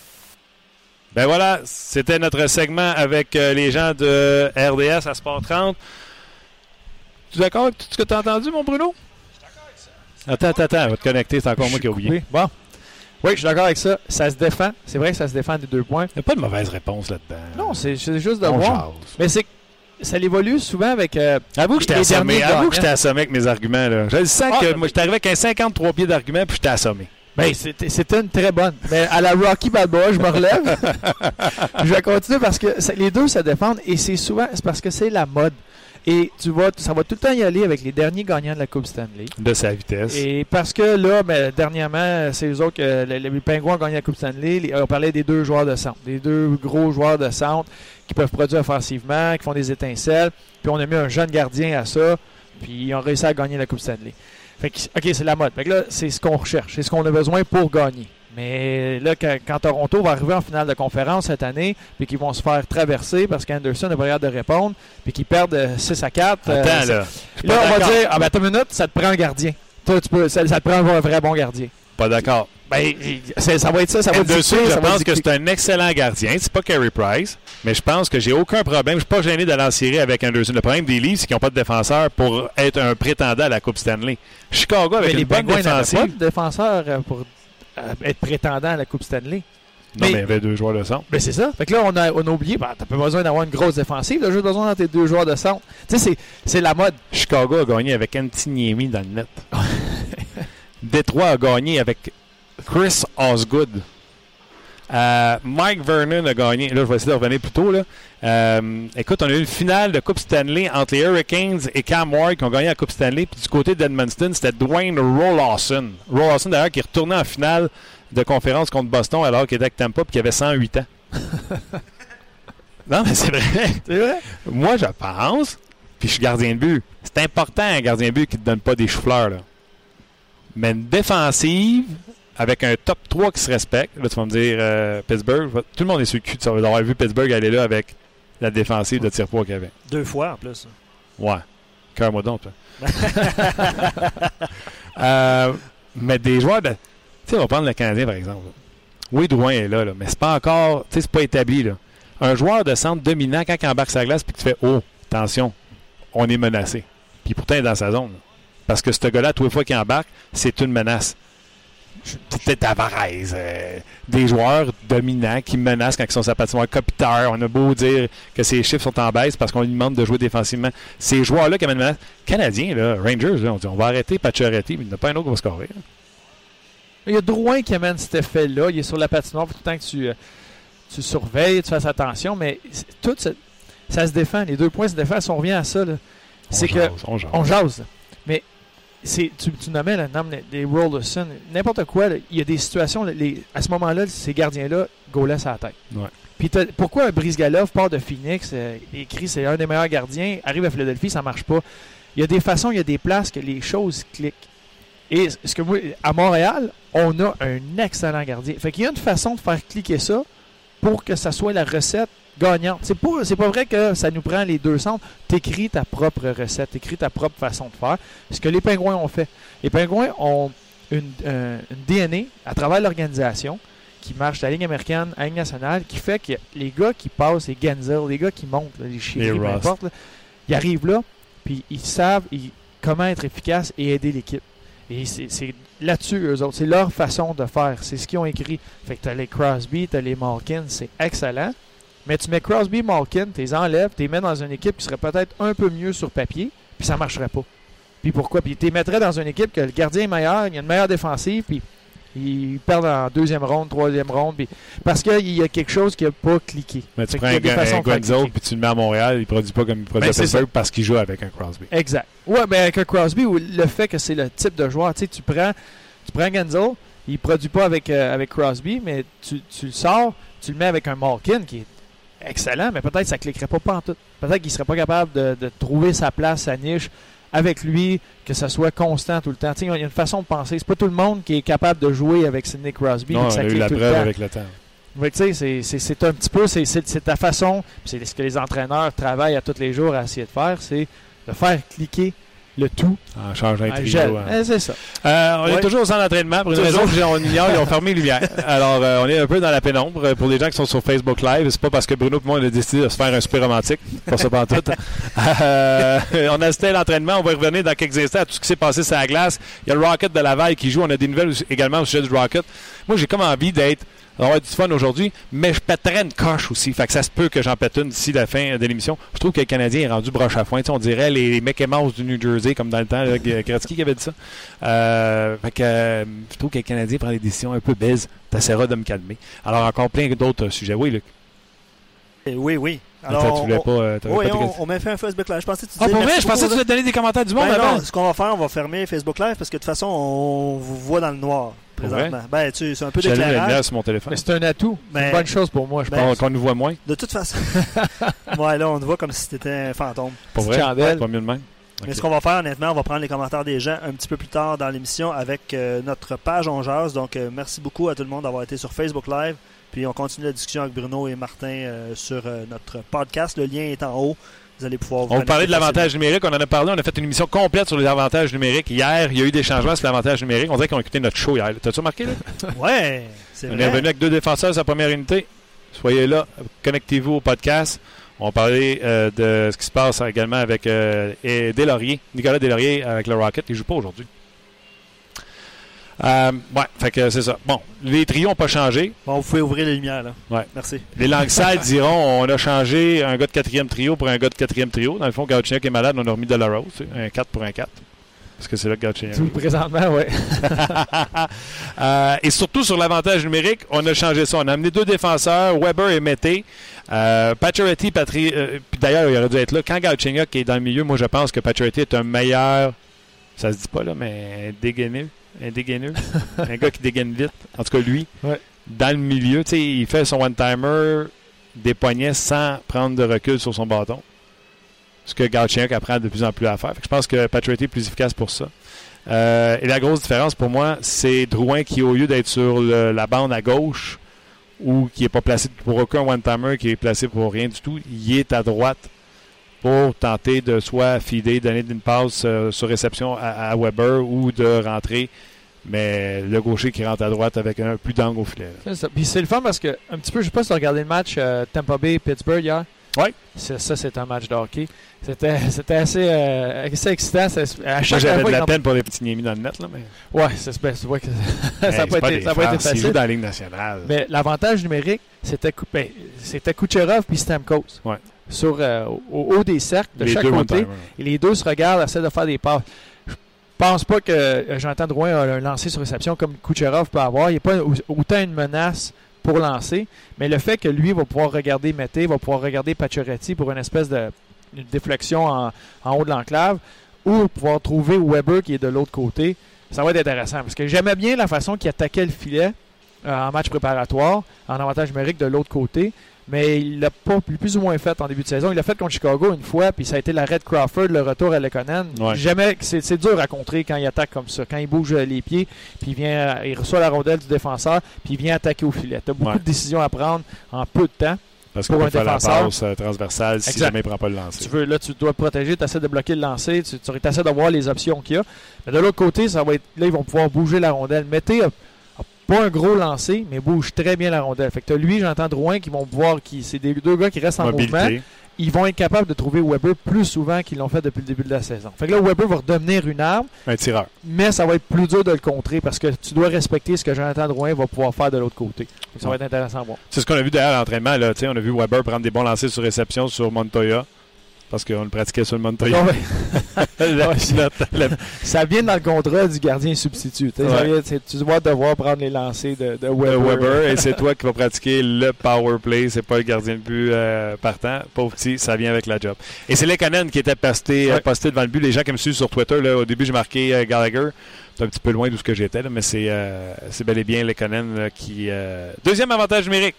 Ben voilà, c'était notre segment avec euh, les gens de RDS à Sport 30. Tu es d'accord avec tout ce que tu as entendu, mon Bruno? Attends, attends, attends, on va te connecter, c'est encore moi qui ai oublié. Bon. Oui, je suis d'accord avec ça. Ça se défend. C'est vrai que ça se défend des deux points. Il n'y a pas de mauvaise réponse là-dedans. Non, c'est juste de on voir. Jase. Mais c'est ça évolue souvent avec. Euh, avoue que j'étais assommé. Avoue que j'étais assommé avec mes arguments. Là. Je sens ah, que moi, j'étais arrivé avec un 53 pieds d'arguments puis j'étais assommé. Ben, c'était une très bonne. Mais à la Rocky Balboa, je me relève. je vais continuer parce que ça, les deux se défendent et c'est souvent c'est parce que c'est la mode. Et tu vois, ça va tout le temps y aller avec les derniers gagnants de la Coupe Stanley. De sa vitesse. Et parce que là, ben, dernièrement, c'est eux autres que les, les Pingouins ont gagné la Coupe Stanley. Les- on parlait des deux joueurs de centre, des deux gros joueurs de centre qui peuvent produire offensivement, qui font des étincelles. Puis on a mis un jeune gardien à ça, puis ils ont réussi à gagner la Coupe Stanley. Fait que, OK, c'est la mode. Fait que là, c'est ce qu'on recherche, c'est ce qu'on a besoin pour gagner. Mais là, quand, quand Toronto va arriver en finale de conférence cette année, puis qu'ils vont se faire traverser parce qu'Anderson n'a pas l'air de répondre, puis qu'ils perdent euh, 6 à 4. euh, Attends, là. Là, on va dire, ah ben, attends une minute, ça te prend un gardien. Toi, tu peux, ça, ça te prend un vrai bon gardien. Pas d'accord. Ben, ça va être ça, ça va Anderson, dicter, je ça pense que c'est un excellent gardien. C'est pas Carey Price, mais je pense que j'ai aucun problème. Je suis pas gêné d'aller en série avec Anderson. Le problème des livres, c'est qu'ils n'ont pas de défenseur pour être un prétendant à la Coupe Stanley. Chicago, avec Mais les une bonne n'avaient pas défensive. de défenseur euh, pour euh, être prétendant à la Coupe Stanley. Non, Mais- mais il y avait deux joueurs de centre. Ben, c'est ça. Fait que là, on a, on a oublié, ben, t'as pas besoin d'avoir une grosse défensive, t'as juste besoin d'avoir tes deux joueurs de centre. Tu sais, c'est- c'est la mode. Chicago a gagné avec Antiniemi dans le net. Détroit a gagné avec Chris Osgood. Euh, Mike Vernon a gagné. Là, je vais essayer de revenir plus tôt. Là. Euh, écoute, on a eu une finale de Coupe Stanley entre les Hurricanes et Cam Ward qui ont gagné la Coupe Stanley. Puis du côté d'Edmundston, c'était Dwayne Roloson. Roloson, d'ailleurs, qui est retourné en finale de conférence contre Boston alors qu'il était avec Tampa et qui avait 108 ans. non, mais c'est vrai. C'est vrai? Moi, je pense, puis je suis gardien de but. C'est important un gardien de but qui ne te donne pas des choux-fleurs. Mais une défensive avec un top 3 qui se respecte. Là, tu vas me dire euh, Pittsburgh. Tout le monde est sur le cul d'avoir vu Pittsburgh aller là avec la défensive de tir-poids qu'il y avait. Deux fois en plus. Ouais. Cœur-moi donc, toi. Euh, mais des joueurs de. Tu sais, on va prendre le Canadien, par exemple. Oui, Drouin est là, là, mais c'est pas encore. Tu sais, c'est pas établi, là. Un joueur de centre dominant, quand il embarque sa glace, puis que tu fais Oh, attention, on est menacé. Puis pourtant, il est dans sa zone. là. Parce que ce gars-là, tous les fois qu'il embarque, c'est une menace. C'était Tavares. euh, des joueurs dominants qui menacent quand ils sont sur la patinoire. Kopitar, on a beau dire que ses chiffres sont en baisse parce qu'on lui demande de jouer défensivement. Ces joueurs-là qui amènent une menace. Canadiens, là, Rangers, là, on dit on va arrêter Pacioretty, mais il n'y en a pas un autre qui va scorer. là. Il y a Drouin qui amène cet effet-là. Il est sur la patinoire tout le temps que tu, euh, tu surveilles, tu fasses attention, mais tout ça se défend. Les deux points se défendent. Si on revient à ça, c'est que jase, on jase. on jase. C'est, tu, tu nommais le nom des- des Rollerson, n'importe quoi. il y a des situations, les- à ce moment-là, ces gardiens-là gaulaient à la tête. Ouais. Puis t'as- pourquoi un Brice Galov part de Phoenix, euh, écrit c'est un des meilleurs gardiens, arrive à Philadelphie, ça marche pas. Il y a des façons, il y a des places que les choses cliquent. Et ce que moi, à Montréal, on a un excellent gardien. Fait qu'il y a une façon de faire cliquer ça pour que ça soit la recette gagnante. C'est pas, c'est pas vrai que ça nous prend les deux centres. T'écris ta propre recette, t'écris ta propre façon de faire. Ce que les Pingouins ont fait. Les Pingouins ont une, euh, une DNA à travers l'organisation qui marche de la Ligue américaine à la Ligue nationale, qui fait que les gars qui passent, les Genzel, les gars qui montent, là, les Les peu importe, là, ils arrivent là, puis ils savent ils- comment être efficaces et aider l'équipe. Et c'est c'est là-dessus, eux autres. C'est leur façon de faire. C'est ce qu'ils ont écrit. Fait que t'as les Crosby, t'as les Malkin, c'est excellent. Mais tu mets Crosby, Malkin, tu les enlèves, tu les mets dans une équipe qui serait peut-être un peu mieux sur papier, puis ça marcherait pas. Puis pourquoi? Puis tu les mettrais dans une équipe que le gardien est meilleur, il y a une meilleure défensive, puis ils perdent en deuxième ronde, troisième ronde, puis parce qu'il y a quelque chose qui n'a pas cliqué. Mais tu Fait prends un, Gonzo puis tu le mets à Montréal, il ne produit pas comme il produit Ben, à parce qu'il joue avec un Crosby. Exact. Ouais, ben avec un Crosby, ou le fait que c'est le type de joueur, tu sais, tu prends, tu prends Genzel, il produit pas avec, euh, avec Crosby, mais tu, tu le sors, tu le mets avec un Malkin qui est excellent, mais peut-être que ça cliquerait pas tout. Peut-être qu'il serait pas capable de, de trouver sa place, sa niche avec lui, que ça soit constant tout le temps. Il y a une façon de penser. C'est pas tout le monde qui est capable de jouer avec Sidney Crosby. non, que on ça a eu clique la tout le preuve temps. avec le temps. Tu sais, c'est- c'est c'est un petit peu, c'est- ta façon, c'est ce que les entraîneurs travaillent à tous les jours à essayer de faire, c'est de faire cliquer le tout En changeant un à trio. hein. Eh, c'est ça. Euh, on est toujours au centre d'entraînement. Pour une Toujours. raison que on ignore, ils ont fermé les lumières. Alors, euh, on est un peu dans la pénombre. Pour les gens qui sont sur Facebook Live, c'est pas parce que Bruno et moi, on a décidé de se faire un super romantique. Pas ça pas tout. Euh, on assistait à l'entraînement. On va revenir dans quelques instants à tout ce qui s'est passé sur la glace. Il y a le Rocket de Laval qui joue. On a des nouvelles également au sujet du Rocket. Moi, j'ai comme envie d'être d'avoir du fun aujourd'hui, mais je pèterais une coche aussi. Fait que ça se peut que j'en pète une d'ici la fin de l'émission. Je trouve que le Canadien est rendu broche à foin. On dirait les, les Mickey Mouse du New Jersey, comme dans le temps, Gretzky qui avait dit ça. Euh, fait que, euh, je trouve que le Canadien prend des décisions un peu baises. T'essaieras de me calmer. Alors, encore plein d'autres sujets. Oui, Luc. Eh Oui, oui. Alors, tu voulais on- pas. euh, Oui, pas on, on m'a fait un Facebook Live. Je pensais que tu Ah, disais pour vrai, je pensais que tu voulais donner des commentaires du monde Ben avant. non, ce qu'on va faire, on va fermer Facebook Live parce que de toute façon, on vous voit dans le noir? Présentement. Ben, tu sais, c'est un peu d'éclairage. lumière sur mon téléphone. Mais c'est un atout. C'est Ben- une bonne chose pour moi, je Ben, pense. Qu'on nous voit moins. De toute façon. ouais, là, on te voit comme si c'était un fantôme. Pour vrai? chandelle. Pas mieux de même. Mais ce qu'on va faire, honnêtement, on va prendre les commentaires des gens un petit peu plus tard dans l'émission avec euh, notre page On Jase. Donc, euh, merci beaucoup à tout le monde d'avoir été sur Facebook Live. Puis, on continue la discussion avec Bruno et Martin euh, sur euh, notre podcast. Le lien est en haut. Vous allez pouvoir vous On parlait de l'avantage numérique, on en a parlé, on a fait une émission complète sur les avantages numériques. Hier, il y a eu des changements sur l'avantage numérique. On dirait qu'on a écouté notre show hier. T'as-tu remarqué? Là? Ouais, c'est On est revenu avec deux défenseurs sa première unité. Soyez là, connectez-vous au podcast. On va parler euh, de ce qui se passe également avec euh, et Deslauriers. Nicolas Deslauriers avec le Rocket. Il joue pas aujourd'hui. Euh, ouais, fait que c'est ça. Bon, les trios n'ont pas changé. Bon, vous pouvez ouvrir les lumières, là. Ouais. Merci. Les langues sales diront on a changé un gars de quatrième trio pour un gars de quatrième trio. Dans le fond, Gauthier est malade, on a remis de la Rose. Un 4 pour un 4. Parce que c'est là que Gauthier Tout présentement, oui. Euh, et surtout sur l'avantage numérique, on a changé ça. On a amené deux défenseurs, Weber et Mété. Euh, Pacioretty, Patri- euh, puis d'ailleurs, il aurait dû être là. Quand Galchenyuk est dans le milieu, moi je pense que Pacioretty est un meilleur, ça se dit pas là, mais un dégaineux. Un dégaineux. un gars qui dégaine vite. En tout cas, lui, Ouais. dans le milieu, tu sais, il fait son one-timer des poignets sans prendre de recul sur son bâton. Ce que Galchenyuk apprend de plus en plus à faire. Fait que je pense que Pacioretty est plus efficace pour ça. Euh, et la grosse différence pour moi, c'est Drouin qui, au lieu d'être sur le- la bande à gauche ou qui n'est pas placé pour aucun one-timer, qui est placé pour rien du tout, il est à droite pour tenter de soit fider, donner une passe euh, sur réception à, à Weber ou de rentrer. Mais le gaucher qui rentre à droite avec un plus d'angle au filet. C'est ça. Puis c'est le fun parce que, un petit peu, je sais pas si tu as regardé le match euh, Tampa Bay-Pittsburgh hier. C'est- Ça, c'est un match de hockey. C'était assez, euh, assez excitant. C'est- Moi, j'avais de la peine pour les petits niémis dans le net. Là, mais c'est ben, tu vois que ça n'a c'est pas, été- ça a pas été facile. dans la Ligue nationale. Mais l'avantage numérique, c'était ben, c'était Kucherov puis Stamkos. Ouais. Sur, euh, au haut des cercles, de les chaque côté. Et les deux se regardent, essaient de faire des passes. Je pense pas que euh, Jonathan Drouin a un lancer sur réception comme Kucherov peut avoir. Il n'est pas au- autant une menace pour lancer, mais le fait que lui va pouvoir regarder Mété, va pouvoir regarder Pacioretty pour une espèce de une déflexion en, en haut de l'enclave, ou pouvoir trouver Weber qui est de l'autre côté, ça va être intéressant. Parce que j'aimais bien la façon qu'il attaquait le filet euh, en match préparatoire, en avantage numérique de l'autre côté. Mais il l'a pas plus, ou moins fait en début de saison. Il l'a fait contre Chicago une fois, puis ça a été la Red Crawford, le retour à Lekonen. Ouais. Jamais, c'est dur à contrer quand il attaque comme ça. Quand il bouge euh, les pieds, puis il vient, il reçoit la rondelle du défenseur, puis il vient attaquer au filet. Tu as beaucoup Ouais. de décisions à prendre en peu de temps. Parce pour qu'on un peut faire la défenseur. passe euh, transversale si jamais il ne prend pas le lancer. Tu veux, là, tu dois protéger, tu essaies de bloquer le lancer, tu, tu essaies de voir les options qu'il y a. Mais de l'autre côté, ça va être, là, ils vont pouvoir bouger la rondelle. A pas un gros lancer, mais bouge très bien la rondelle. Fait que lui, j'entends Drouin, qui vont pouvoir, qui, c'est des deux gars qui restent en mouvement. Ils vont être capables de trouver Weber plus souvent qu'ils l'ont fait depuis le début de la saison. Fait que là, Weber va redevenir une arme, Un tireur. mais ça va être plus dur de le contrer parce que tu dois respecter ce que Jonathan Drouin va pouvoir faire de l'autre côté. Ça va être intéressant à voir. C'est ce qu'on a vu derrière l'entraînement. Là, on a vu Weber prendre des bons lancers sur réception sur Montoya. Parce qu'on le pratiquait sur le. Ouais. La- la- la- Ça vient dans le contrat du gardien substitut. Tu ça dois devoir prendre les lancers de, Weber. Weber, et c'est toi qui vas pratiquer le power play. C'est pas le gardien de but euh, partant. Pauvre petit, ça vient avec la job. Et c'est Lekanen qui était posté, euh, Ouais. posté devant le but. Les gens qui me suivent sur Twitter, là, au début, j'ai marqué euh, Gallagher. C'est un petit peu loin d'où ce que j'étais, mais c'est euh, bel et bien Lekanen qui. Deuxième avantage numérique.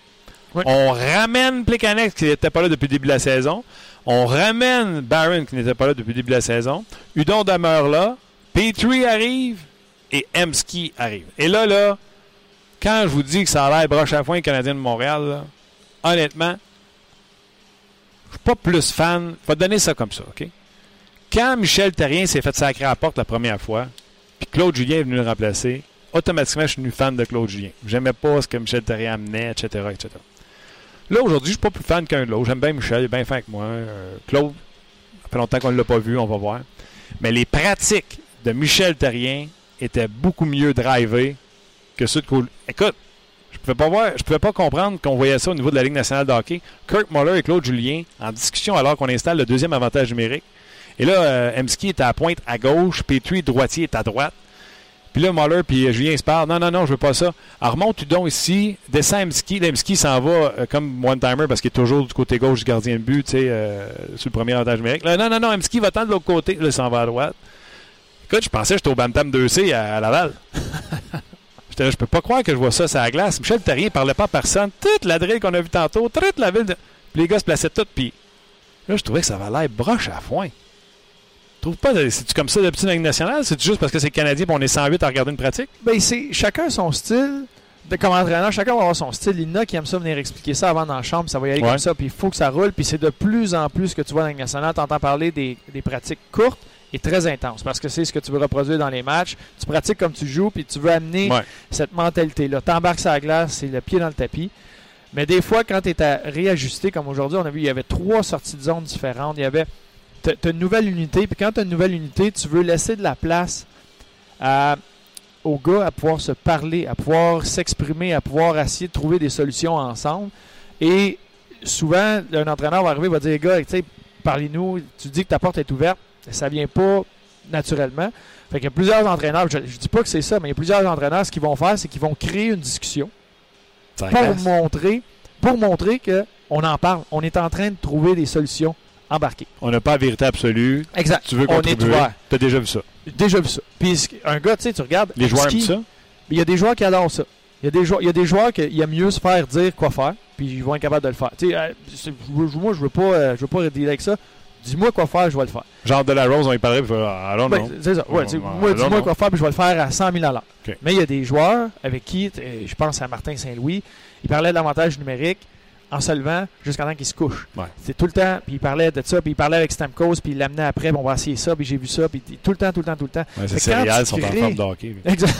On ramène Plekanex qui n'était pas là depuis le début de la saison. On ramène Barron qui n'était pas là depuis le début de la saison. Udon demeure là. Petrie arrive et Emski arrive. Et là, là, quand je vous dis que ça a l'air broche à foin Canadien de Montréal, honnêtement, je suis pas plus fan. Je donner ça comme ça, OK? Quand Michel Terrien s'est fait sacrer à la porte la première fois, puis Claude Julien est venu le remplacer, automatiquement, je suis devenu fan de Claude Julien. J'aimais pas ce que Michel Terrien amenait, etc., etc. Là, aujourd'hui, je suis pas plus fan qu'un de l'autre. J'aime bien Michel, il est bien fin que moi. Euh, Claude, ça fait longtemps qu'on ne l'a pas vu, on va voir. Mais les pratiques de Michel Terrien étaient beaucoup mieux drivées que ceux de. Écoute, je pouvais pas voir, je pouvais pas comprendre qu'on voyait ça au niveau de la Ligue nationale de hockey. Kirk Muller et Claude Julien en discussion alors qu'on installe le deuxième avantage numérique. Et là, euh, Emski est à pointe à gauche, Petrie droitier est à droite. Puis là, Muller puis Julien se parlent. Non, non, non, je veux pas ça. Alors, remonte Udon ici, descend Emski. Là, Emski s'en va euh, comme one-timer parce qu'il est toujours du côté gauche du gardien de but, tu sais, euh, sur le premier avantage numérique. Là, non, non, non, Emski va tendre de l'autre côté. Là, il s'en va à droite. Écoute, je pensais que j'étais au Bantam 2C à, à Laval. J'étais là, je peux pas croire que je vois ça sur la glace. Michel Terrien parlait pas à personne. Toute la drill qu'on a vu tantôt, toute la ville. De... Puis les gars se plaçaient toutes. Puis là, je trouvais que ça avait l'air broche à foin. Tu trouves pas, c'est-tu comme ça d'habitude dans Ligue nationale? C'est juste parce que c'est Canadien et on est 108 à regarder une pratique? Ben, c'est chacun son style. De, comme entraîneur, chacun va avoir son style. Lina qui aime ça venir expliquer ça avant dans la chambre, ça va y aller Ouais. comme ça, puis il faut que ça roule. Puis c'est de plus en plus que tu vois dans la Ligue nationale. Tu entends parler des, des pratiques courtes et très intenses parce que c'est ce que tu veux reproduire dans les matchs. Tu pratiques comme tu joues, puis tu veux amener Ouais. cette mentalité-là. T'embarques sur la glace, c'est le pied dans le tapis. Mais des fois, quand tu es à réajuster, comme aujourd'hui, on a vu, il y avait trois sorties de zone différentes. Il y avait. Tu as une nouvelle unité, puis quand tu as une nouvelle unité, tu veux laisser de la place à, aux gars à pouvoir se parler, à pouvoir s'exprimer, à pouvoir essayer de trouver des solutions ensemble. Et souvent, un entraîneur va arriver va dire gars, tu sais, parlez-nous, tu dis que ta porte est ouverte, ça vient pas naturellement. Fait qu'il y a plusieurs entraîneurs, je, je dis pas que c'est ça, mais il y a plusieurs entraîneurs, ce qu'ils vont faire, c'est qu'ils vont créer une discussion pour montrer, pour montrer que on en parle. On est en train de trouver des solutions On n'a pas la vérité absolue. Exact. Tu veux on est contribuer. Tu as déjà vu ça. Déjà vu ça. Puis un gars, tu sais, tu regardes. Les joueurs aiment ça? Il y a des joueurs qui adorent ça. Il y a des joueurs, il y a des joueurs qui aiment mieux se faire dire quoi faire, puis ils vont être capables de le faire. Tu sais, euh, moi, je veux pas, euh, je veux pas dealer avec ça. Dis-moi quoi faire, je vais le faire. Genre de la Rose, on y parlerait. puis, ah, Ben, know. c'est ça. Ouais, Non, non, moi, non, dis-moi non. quoi faire, puis je vais le faire à 100 000 à l'heure. Mais il y a des joueurs avec qui, euh, je pense à Martin Saint-Louis, il parlait de l'avantage numérique en se levant jusqu'à temps qu'il se couche. Ouais. C'est tout le temps, puis il parlait de ça, puis il parlait avec Stamkos, puis il l'amenait après, bon, on va essayer ça, puis j'ai vu ça, puis tout le temps, tout le temps, tout le temps. Ouais, quand céréales sont en forme de hockey. Exact.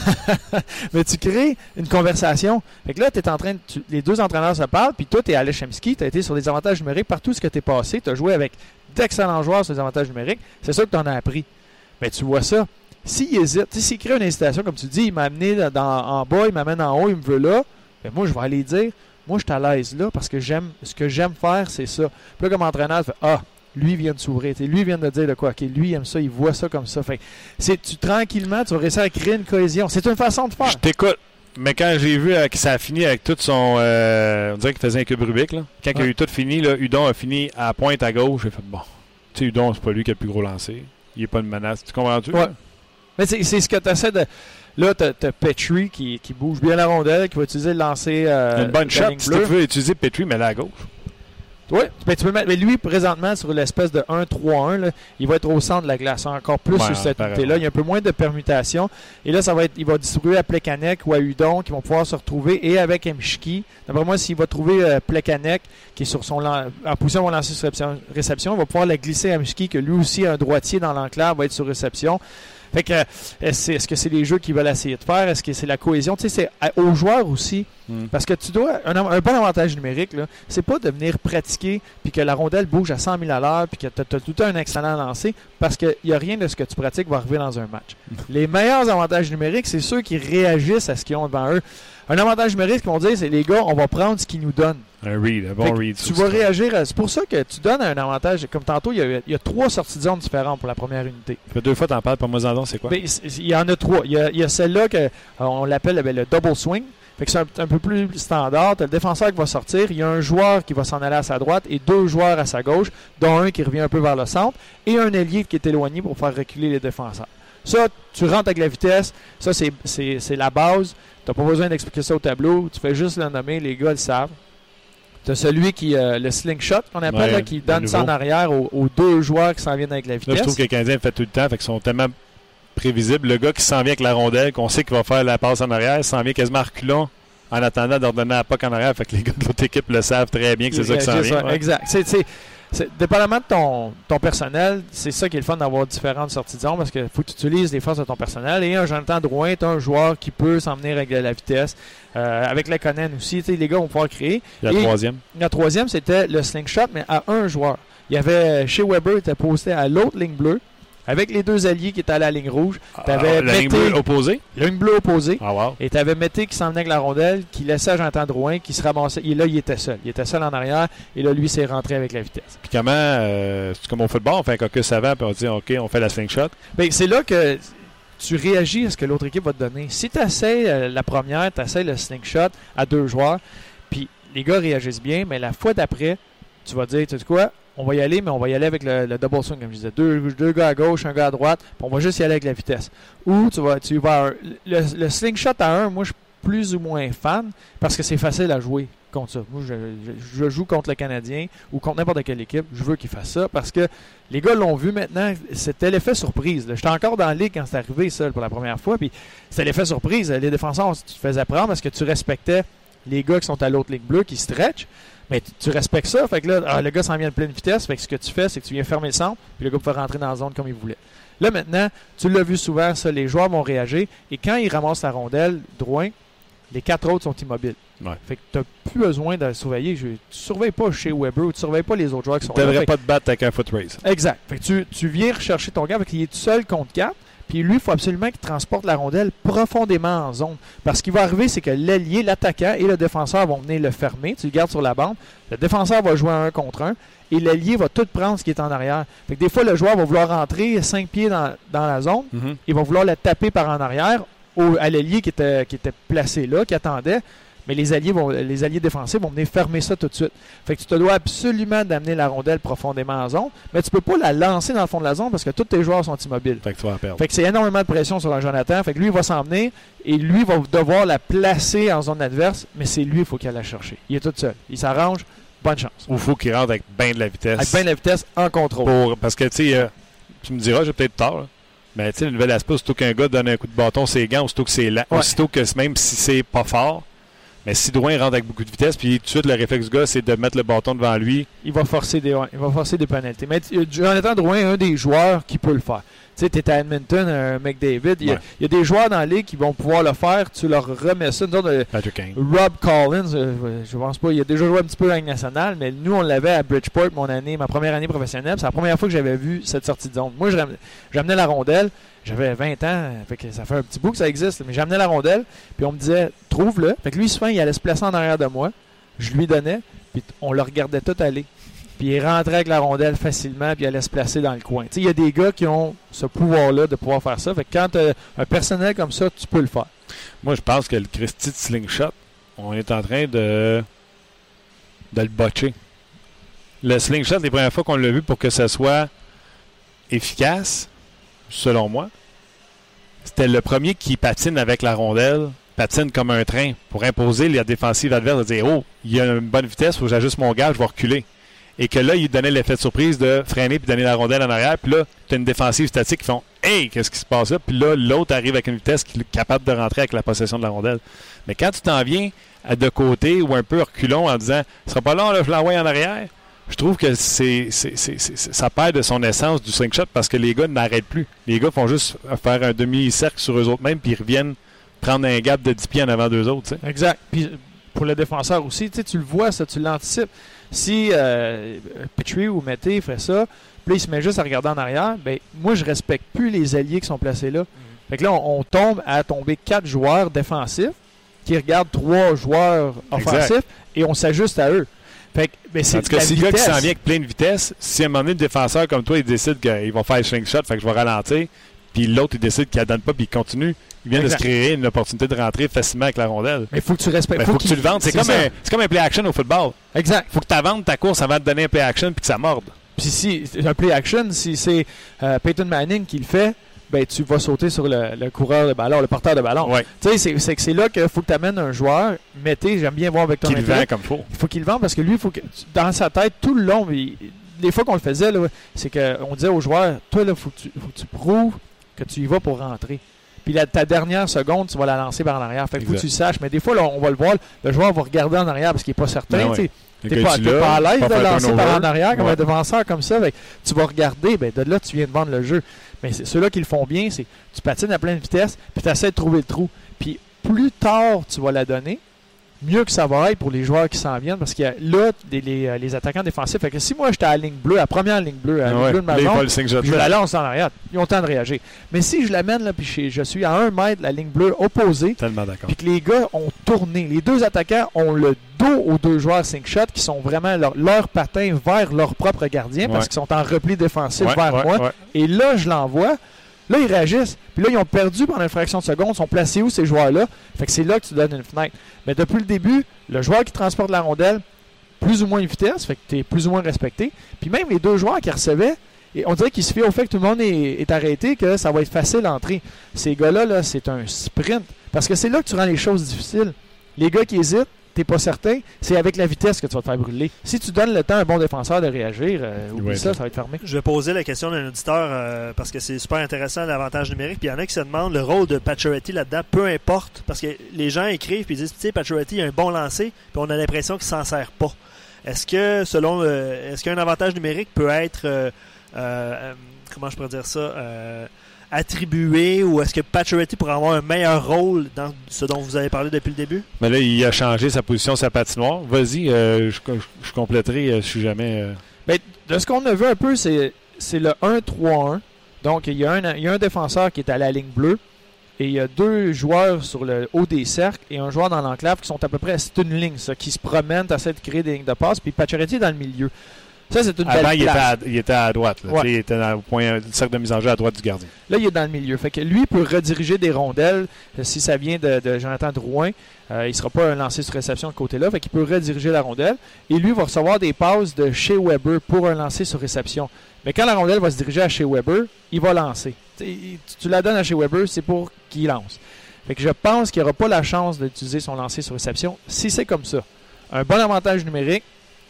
Mais tu crées une conversation. Fait que là, es en train de, tu- les deux entraîneurs se parlent, puis toi, tu es à Lechemski, tu as été sur des avantages numériques partout ce que tu es passé, tu as joué avec d'excellents joueurs sur les avantages numériques. C'est ça que tu en as appris. Mais tu vois ça. S'il hésite, s'il crée une hésitation, comme tu dis, il m'a amené dans- en bas, il m'amène en haut, il me veut là, ben moi, je vais aller dire, moi, je suis à l'aise là parce que j'aime, ce que j'aime faire, c'est ça. Puis là, comme entraîneur, tu fais, ah, lui vient de s'ouvrir, lui vient de dire de quoi, ok, lui il aime ça, il voit ça comme ça. Fait que c'est tu tranquillement, tu vas réussir à créer une cohésion. C'est une façon de faire. Je t'écoute. Mais quand j'ai vu que ça a fini avec tout son. euh, on dirait qu'il faisait un cube Rubik. Là. Quand il a eu tout fini, là, Udon a fini à pointe à gauche. J'ai fait bon. Tu sais, Udon, c'est pas lui qui a le plus gros lancé. Il est pas une menace. Tu comprends-tu? Ouais. Mais c'est c'est ce que tu essaies de. Là, tu as, Petrie qui, qui bouge bien la rondelle, qui va utiliser le lancer. Euh, une bonne shot. Si tu veux utiliser Petrie, mais là à gauche. Oui, mais tu peux mettre. Mais lui, présentement, sur l'espèce de 1-3-1, là, il va être au centre de la glace, encore plus Ouais, sur cette unité-là. Il y a un peu moins de permutations. Et là, ça va être, il va distribuer à Plekanec ou à Udon qui vont pouvoir se retrouver. Et avec Mchiki, d'après moi, s'il va trouver euh, Plekanec qui est sur son en position de lancer sur réception, réception, il va pouvoir la glisser à Mchiki, que lui aussi, un droitier dans l'enclave, va être sur réception. Fait que, euh, est-ce que c'est les jeux qu'ils veulent essayer de faire? Est-ce que c'est la cohésion? Tu sais, c'est aux joueurs aussi. Mm. Parce que tu dois. Un, un bon avantage numérique, c'est pas de venir pratiquer puis que la rondelle bouge à 100 000 à l'heure puis que tu as, tout un excellent lancer parce qu'il n'y a rien de ce que tu pratiques va arriver dans un match. Les meilleurs avantages numériques, c'est ceux qui réagissent à ce qu'ils ont devant eux. Un avantage numérique, qu'ils vont dire, c'est les gars, on va prendre ce qu'ils nous donnent. Un read, un bon read. tu vas réagir. à- C'est pour ça que tu donnes un avantage. Comme tantôt, il y a, il y a trois sorties de zone différentes pour la première unité. Fait deux fois t'en parles, pas moi c'est quoi? Ben, il y en a trois. Il y a, il y a celle-là que euh, on l'appelle ben, le double swing. Fait que c'est un, un peu plus standard. T'as le défenseur qui va sortir. Il y a un joueur qui va s'en aller à sa droite et deux joueurs à sa gauche, dont un qui revient un peu vers le centre et un ailier qui est éloigné pour faire reculer les défenseurs. Ça, tu rentres avec la vitesse. Ça, c'est- la base. T'as pas besoin d'expliquer ça au tableau. Tu fais juste le nommer. Les gars le savent. T'as celui qui, euh, le slingshot qu'on appelle, Ouais, là, qui le donne ça en arrière aux, aux deux joueurs qui s'en viennent avec la vitesse. Là, je trouve que les Canadiens le fait tout le temps, fait qu'ils sont tellement prévisibles. Le gars qui s'en vient avec la rondelle, qu'on sait qu'il va faire la passe en arrière, s'en vient quasiment à reculons en attendant d'ordonner la POC en arrière. Fait que les gars de l'autre équipe le savent très bien que c'est ça qui s'en vient. Ouais. Exact. C'est- dépendamment de ton, ton personnel, c'est ça qui est le fun d'avoir différentes sorties de zone parce qu'il faut que tu utilises les forces de ton personnel. Et un Jonathan Drouin est un joueur qui peut s'en venir avec de la vitesse. Euh, avec la Conan aussi, tu sais, les gars vont pouvoir créer. La Et- troisième. La troisième, c'était le slingshot, mais à un joueur. Il y avait chez Weber, il était posté à l'autre ligne bleue, avec les deux alliés qui étaient à la ligne rouge. T'avais Ah, la ligne bleue opposée? Ligne bleue opposée. Ah, wow. Et tu avais Mété qui s'en venait avec la rondelle, qui laissait Jonathan Drouin, qui se ramassait. Et là, il était seul. Il était seul en arrière. Et là, lui, s'est rentré avec la vitesse. Puis comment, euh, c'est comme au football, on fait un caucus avant, puis on dit, OK, on fait la slingshot. Ben, c'est là que tu réagis à ce que l'autre équipe va te donner. Si tu essaies la première, tu essaies le slingshot à deux joueurs, puis les gars réagissent bien, mais la fois d'après, tu vas dire, tu sais quoi, on va y aller, mais on va y aller avec le, double swing, comme je disais. Deux, gars à gauche, un gars à droite, puis on va juste y aller avec la vitesse. Ou tu vas, tu vas le, le, slingshot à un, moi, je suis plus ou moins fan parce que c'est facile à jouer contre ça. Moi, je, joue contre le Canadien ou contre n'importe quelle équipe. Je veux qu'il fasse ça parce que les gars l'ont vu maintenant. C'était l'effet surprise. J'étais encore dans la ligue quand c'est arrivé, ça, pour la première fois. Puis c'était l'effet surprise. Les défenseurs, tu te faisais prendre parce que tu respectais les gars qui sont à l'autre ligne bleue qui stretch. Mais tu, respectes ça. Fait que là, ah, le gars s'en vient de pleine vitesse. Fait que ce que tu fais, c'est que tu viens fermer le centre. Puis le gars peut rentrer dans la zone comme il voulait. Là, maintenant, tu l'as vu souvent, ça, les joueurs vont réagir. Et quand ils ramassent la rondelle, Drouin, les quatre autres sont immobiles. Fait que tu n'as plus besoin de surveiller. Je, tu surveilles pas chez Weber ou tu surveilles pas les autres joueurs qui sont là. Tu ne devrais pas te battre avec un foot race. Exact. Fait que tu, tu viens rechercher ton gars, fait qu'il est tout seul contre quatre. Puis lui, il faut absolument qu'il transporte la rondelle profondément en zone. Parce ce qui va arriver, c'est que l'allié, l'attaquant et le défenseur vont venir le fermer. Tu le gardes sur la bande. Le défenseur va jouer un contre un. Et l'allié va tout prendre ce qui est en arrière. Fait que des fois, le joueur va vouloir rentrer cinq pieds dans, la zone. Mhm. Il va vouloir la taper par en arrière au, à l'allié qui était, qui était placé là, qui attendait. Mais les alliés, vont, les alliés défensifs vont venir fermer ça tout de suite. Fait que tu te dois absolument d'amener la rondelle profondément en zone, mais tu peux pas la lancer dans le fond de la zone parce que tous tes joueurs sont immobiles. Fait que tu vas perdre. Fait que c'est énormément de pression sur Jonathan. Fait que lui, il va s'en venir et lui va devoir la placer en zone adverse, mais c'est lui, il faut qu'il aille la chercher. Il est tout seul. Il s'arrange. Bonne chance. Ou il faut qu'il rentre avec bien de la vitesse. Avec bien de la vitesse en contrôle. parce que, tu sais, euh, tu me diras, j'ai peut-être tort, mais tu sais, le nouvel aspect, aussitôt qu'un gars donne un coup de bâton, c'est gants, aussitôt que c'est lent, aussitôt que même si c'est pas fort, mais si Drouin rentre avec beaucoup de vitesse, puis tout de suite, le réflexe gars, c'est de mettre le bâton devant lui. Il va forcer des, il va forcer des pénalités. Mais Jonathan Drouin est un des joueurs qui peut le faire. Tu sais, tu es à Edmonton, un McDavid. Il, y a, des joueurs dans la ligue qui vont pouvoir le faire. Tu leur remets ça. Rob Collins, euh, je pense pas. Il a déjà joué un petit peu dans la nationale, mais nous, on l'avait à Bridgeport, mon année, ma première année professionnelle. C'est la première fois que j'avais vu cette sortie de zone. Moi, j'amenais la rondelle. J'avais 20 ans, fait que ça fait un petit bout que ça existe, mais j'amenais la rondelle, puis on me disait, trouve-le. Fait que lui, souvent, il allait se placer en arrière de moi. Je lui donnais, puis on le regardait tout aller. Puis il rentrait avec la rondelle facilement, puis il allait se placer dans le coin. Il y a des gars qui ont ce pouvoir-là de pouvoir faire ça. Fait que quand un personnel comme ça, tu peux le faire. Moi, je pense que le Christy de slingshot, on est en train de, le botcher. Le slingshot, les premières fois qu'on l'a vu pour que ça soit efficace, selon moi. C'était le premier qui patine avec la rondelle, patine comme un train pour imposer la défensive adverse de dire Oh, il y a une bonne vitesse, faut que j'ajuste mon gars, je vais reculer. Et que là, il donnait l'effet de surprise de freiner puis donner la rondelle en arrière. Puis là, tu as une défensive statique qui font Hey, qu'est-ce qui se passe là? Puis là, l'autre arrive avec une vitesse qui est capable de rentrer avec la possession de la rondelle. Mais quand tu t'en viens à de côté ou un peu reculons en disant Ce sera pas long, là, je en arrière je trouve que c'est, ça perd de son essence du slingshot parce que les gars n'arrêtent plus. Les gars font juste faire un demi-cercle sur eux autres mêmes puis ils reviennent prendre un gap de 10 pieds en avant d'eux autres. Exact. Puis pour le défenseur aussi, tu le vois, ça, tu l'anticipes. Si euh, Petrie ou Mété fait ça, puis il se met juste à regarder en arrière, ben moi je respecte plus les alliés qui sont placés là. Mm-hmm. Fait que là, on, tombe à tomber quatre joueurs défensifs qui regardent trois joueurs offensifs et on s'ajuste à eux. Fait que, mais c'est que si le gars qui s'en vient avec plein de vitesse, si à un moment donné, le défenseur comme toi, il décide qu'il va faire le slingshot, fait que je vais ralentir, puis l'autre, il décide qu'il ne donne pas, puis il continue, il vient de se créer une opportunité de rentrer facilement avec la rondelle. Mais il faut que tu respectes. Il faut, que tu le vendes. C'est comme, un, comme un play action au football. Exact. Il faut que tu vendes ta course avant de donner un play action puis que ça morde. Puis si un play action, si c'est euh, Peyton Manning qui le fait, ben, tu vas sauter sur le, coureur de ballon, le porteur de ballon. Tu sais, c'est que c'est là qu'il faut que tu amènes un joueur. Mettez, j'aime bien voir avec ton Qu'il vend comme faut. Il faut qu'il vende parce que lui, il faut que, dans sa tête, tout le long, les fois qu'on le faisait, c'est qu'on disait aux joueurs, toi, il faut, que tu prouves que tu y vas pour rentrer. Puis ta dernière seconde, tu vas la lancer par en arrière. Fait que faut que tu le saches. Mais des fois, on va le voir, le joueur va regarder en arrière parce qu'il n'est pas certain. Ben tu n'es pas, pas, à l'aise de lancer par en arrière comme un défenseur comme ça. tu vas regarder, ben, de là, tu viens de vendre le jeu. Mais ceux-là qui le font bien, c'est tu patines à pleine vitesse, puis tu essaies de trouver le trou. Puis plus tard tu vas la donner, mieux que ça va être pour les joueurs qui s'en viennent parce qu'il y a là les, euh, les, attaquants défensifs. Fait que si moi j'étais à la ligne bleue, à la première ligne bleue, à la ligne bleue de ma zone, je la lance en arrière. Ils ont le temps de réagir. Mais si je l'amène là, puis je suis à un mètre de la ligne bleue opposée, puis que les gars ont tourné, les deux attaquants ont le dos aux deux joueurs 5 shot qui sont vraiment leur, leur patin vers leur propre gardien parce qu'ils sont en repli défensif vers moi. Et là, je l'envoie Là, ils réagissent. Puis là, ils ont perdu pendant une fraction de seconde. Ils sont placés où, ces joueurs-là? Fait que c'est là que tu donnes une fenêtre. Mais depuis le début, le joueur qui transporte la rondelle, plus ou moins une vitesse, fait que tu es plus ou moins respecté. Puis même les deux joueurs qui recevaient, et on dirait qu'il se fait au fait que tout le monde est, arrêté, que ça va être facile d'entrer. Ces gars-là, -là, c'est un sprint. Parce que c'est là que tu rends les choses difficiles. Les gars qui hésitent, t'es pas certain, c'est avec la vitesse que tu vas te faire brûler. Si tu donnes le temps à un bon défenseur de réagir, euh, oublie Ouais, ça, ça. va être fermé. Je vais poser la question d'un auditeur euh, parce que c'est super intéressant l'avantage numérique. Puis il y en a qui se demandent le rôle de Pacioretty là-dedans, peu importe. Parce que les gens écrivent puis ils disent, tu sais, Pacioretty a un bon lancer, puis on a l'impression qu'il s'en sert pas. Est-ce que, selon, euh, est-ce qu'un avantage numérique peut être, euh, euh, comment je pourrais dire ça, euh, attribué ou est-ce que Pacioretty pourrait avoir un meilleur rôle dans ce dont vous avez parlé depuis le début? Mais là, il a changé sa position, sa patinoire. Vas-y, euh, je, je- je compléterai euh, si jamais. euh, Ben, de ce qu'on a vu un peu, c'est c'est le 1-3-1. Donc, il y, a un, il y a un défenseur qui est à la ligne bleue et il y a deux joueurs sur le haut des cercles et un joueur dans l'enclave qui sont à peu près. C'est une ligne, ça, qui se promènent, essaient de créer des lignes de passe. Puis Pacioretty est dans le milieu. Ça, c'est une Avant, belle il était, à, il était à droite. là. Ouais. Il était dans- au point, le cercle de mise en jeu à droite du gardien. Là, il est dans le milieu. Fait que lui peut rediriger des rondelles. Euh, Si ça vient de, de Jonathan Drouin, euh, il ne sera pas un lancé sur réception de côté-là. Fait qu'il peut rediriger la rondelle. Et lui va recevoir des passes de chez Weber pour un lancer sur réception. Mais quand la rondelle va se diriger à chez Weber, il va lancer. Il- tu la donnes à chez Weber, c'est pour qu'il lance. Fait que je pense qu'il n'aura pas la chance d'utiliser son lancer sur réception si c'est comme ça. Un bon avantage numérique,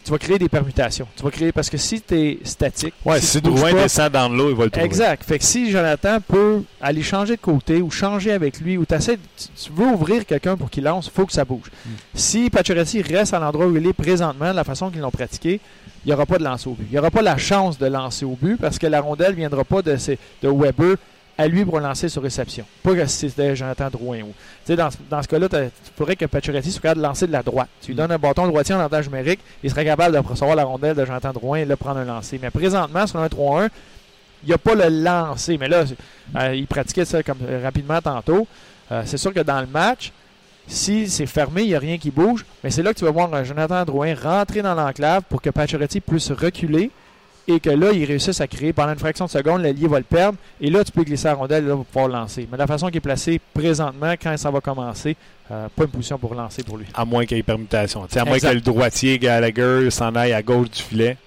tu vas créer des permutations. Tu vas créer parce que si tu es statique, Ouais, si si Drouin pas, descend dans l'eau, il va le trouver. Exact. Fait que si Jonathan peut aller changer de côté ou changer avec lui ou t'essaies tu, tu veux ouvrir quelqu'un pour qu'il lance, il faut que ça bouge. Mm. Si Pacioretty reste à l'endroit où il est présentement, de la façon qu'ils l'ont pratiqué, il n'y aura pas de lancer au but. Il n'y aura pas la chance de lancer au but parce que la rondelle ne viendra pas de, ses- de Weber à lui pour lancer sur réception. Pas que c'était Jonathan Drouin. Ou, tu dans, ce- dans ce cas-là, il faudrait que Pacioretty soit capable de lancer de la droite. Tu lui donnes un bâton droitier en avantage numérique, il serait capable de recevoir la rondelle de Jonathan Drouin et de prendre un lancer. Mais présentement, sur un 3-1, il n'y a pas le lancer. Mais là, euh, il pratiquait ça comme, euh, rapidement tantôt. Euh, c'est sûr que dans le match, si c'est fermé, il n'y a rien qui bouge. Mais c'est là que tu vas voir Jonathan Drouin rentrer dans l'enclave pour que Pacioretty puisse reculer et que là, il réussisse à créer. Pendant une fraction de seconde, l'allié va le perdre. Et là, tu peux glisser la rondelle là, pour pouvoir lancer. Mais la façon qu'il est placé présentement, quand ça va commencer, euh, pas une position pour lancer pour lui. À moins qu'il y ait permutation. À moins que le droitier Gallagher s'en aille à gauche du filet.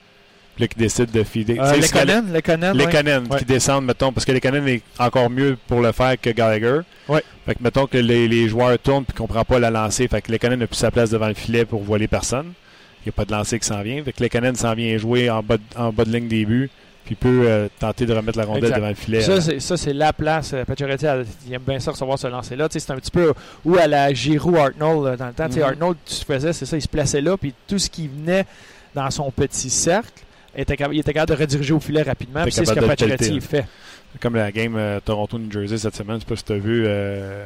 Puis là, qu'il décide de filer. Euh, les Conan, les Conan, Les Ouais. qui descendent, mettons, parce que les Cannon est encore mieux pour le faire que Gallagher. Ouais. Fait que mettons que les, les joueurs tournent puis qu'on prend pas la lancée. Fait que les Cannon n'a plus sa place devant le filet pour voiler personne. Il n'y a pas de lancée qui s'en vient. Fait que les Cannon s'en vient jouer en bas, de, en bas de ligne des buts. Puis peut euh, tenter de remettre la rondelle Exact. devant le filet. Ça, euh, c'est, ça, c'est la place. Euh, Pacioretty, il aime bien ça recevoir ce lancer-là. C'est un petit peu où à la Giroud Arnold euh, dans le temps. Mhm. Arnold, tu faisais, c'est ça, il se plaçait là, puis tout ce qui venait dans son petit cercle, était il était capable de rediriger au filet rapidement. C'est ce que Pacioretty pelleter, fait. Comme la game euh, Toronto-New Jersey cette semaine. Je sais pas si tu as vu. Euh,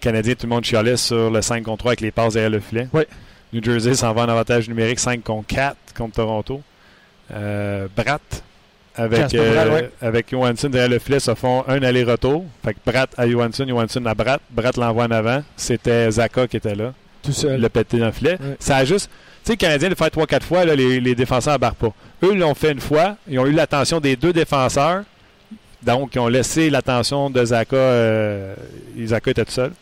Canadien, tout le monde chialait sur le 5 contre 3 avec les passes derrière le filet. Ouais. New Jersey s'en va en avantage numérique 5 contre 4 contre Toronto. Euh, Bratt avec, euh, Bratt, ouais. avec Johansson derrière le filet se font un aller-retour. Fait que Bratt à Johansson, Johansson à Bratt. Bratt l'envoie en avant. C'était Zaka qui était là. Tout seul. Le pété dans le filet. Ouais. Ça a juste. Tu sais, le Canadien le fait 3-4 fois, là, les, les défenseurs n'embarquent pas. Eux ils l'ont fait une fois. Ils ont eu l'attention des deux défenseurs. Donc, ils ont laissé l'attention de Zaka. Euh, et Zaka était tout seul.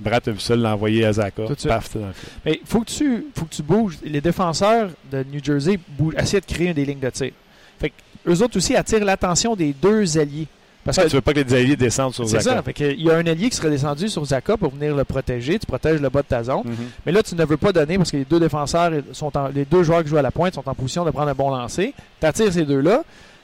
Bratt a vu ça, l'a envoyé à Zaka? Tout. Paf, dans le. Mais faut que tu faut que tu bouges. Les défenseurs de New Jersey bougent, essaient de créer des lignes de tir. Fait que eux autres aussi attirent l'attention des deux alliés. Parce Ouais, que tu veux pas que les alliés descendent sur c'est Zaka. ça. Fait que il y a un allié qui serait descendu sur Zaka pour venir le protéger. Tu protèges le bas de ta zone. Mhm. Mais là, tu ne veux pas donner parce que les deux défenseurs sont en- les deux joueurs qui jouent à la pointe sont en position de prendre un bon lancer. Tu attires ces deux-là.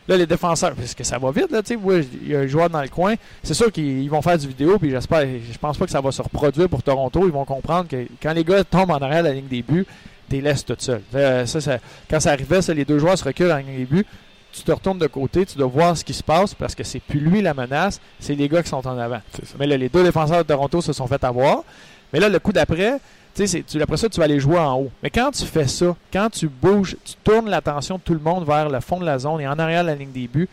Là, les défenseurs, parce que ça va vite, là, tu sais, il y a un joueur dans le coin. C'est sûr qu'ils ils vont faire du vidéo, puis j'espère, je pense pas que ça va se reproduire pour Toronto. Ils vont comprendre que quand les gars tombent en arrière de la ligne des buts, tu les laisses tout seul. Ça, ça- quand ça arrivait, ça, les deux joueurs se reculent en ligne des buts. Tu te retournes de côté, tu dois voir ce qui se passe parce que c'est plus lui la menace, c'est les gars qui sont en avant. Mais là, les deux défenseurs de Toronto se sont fait avoir. Mais là, le coup d'après, tu sais, après ça, tu vas aller jouer en haut. Mais quand tu fais ça, quand tu bouges, tu tournes l'attention de tout le monde vers le fond de la zone et en arrière de la ligne des buts,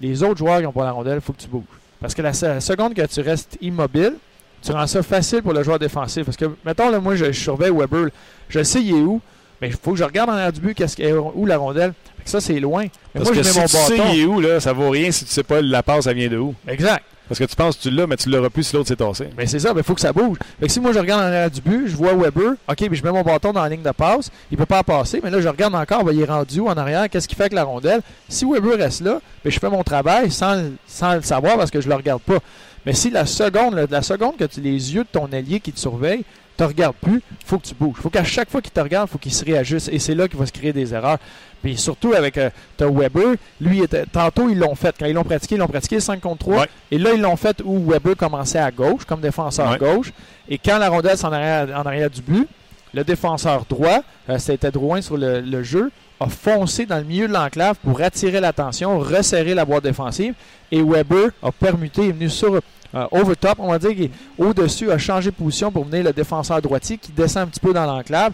les autres joueurs qui n'ont pas la rondelle, il faut que tu bouges. Parce que la, se- la seconde que tu restes immobile, tu rends ça facile pour le joueur défensif. Parce que, mettons, là, moi, je, je surveille Weber. Je sais il est où. Mais il faut que je regarde en arrière du but qu'est-ce qu'est- où la rondelle. Ça, c'est loin. Mais Parce moi, que je si mets mon tu sais il est où, là, ça vaut rien si tu sais pas la passe, ça vient de où. Exact. Parce que tu penses que tu l'as, mais tu l'auras plus si l'autre s'est tassé. Mais c'est ça, il faut que ça bouge. Fait que si moi je regarde en arrière du but, je vois Weber, ok, mais je mets mon bâton dans la ligne de passe, il peut pas passer, mais là je regarde encore, ben, il est rendu en arrière, qu'est-ce qu'il fait avec la rondelle? Si Weber reste là, ben, je fais mon travail sans, sans le savoir parce que je le regarde pas. Mais si la seconde, là, la seconde que tu les yeux de ton allié qui te surveille, te regarde plus, faut que tu bouges. faut qu'à chaque fois qu'il te regarde, faut qu'il se réajuste. Et c'est là qu'il va se créer des erreurs. Puis surtout avec euh, Weber, lui, était, tantôt ils l'ont fait. Quand ils l'ont pratiqué, ils l'ont pratiqué 5 contre 3. Ouais. Et là, ils l'ont fait où Weber commençait à gauche, comme défenseur Ouais. gauche. Et quand la rondelle s'en en arrière du but, le défenseur droit, euh, c'était Drouin sur le, le jeu, a foncé dans le milieu de l'enclave pour attirer l'attention, resserrer la boîte défensive. Et Weber a permuté, est venu sur euh, over top, on va dire, au-dessus, a changé de position pour venir le défenseur droitier qui descend un petit peu dans l'enclave.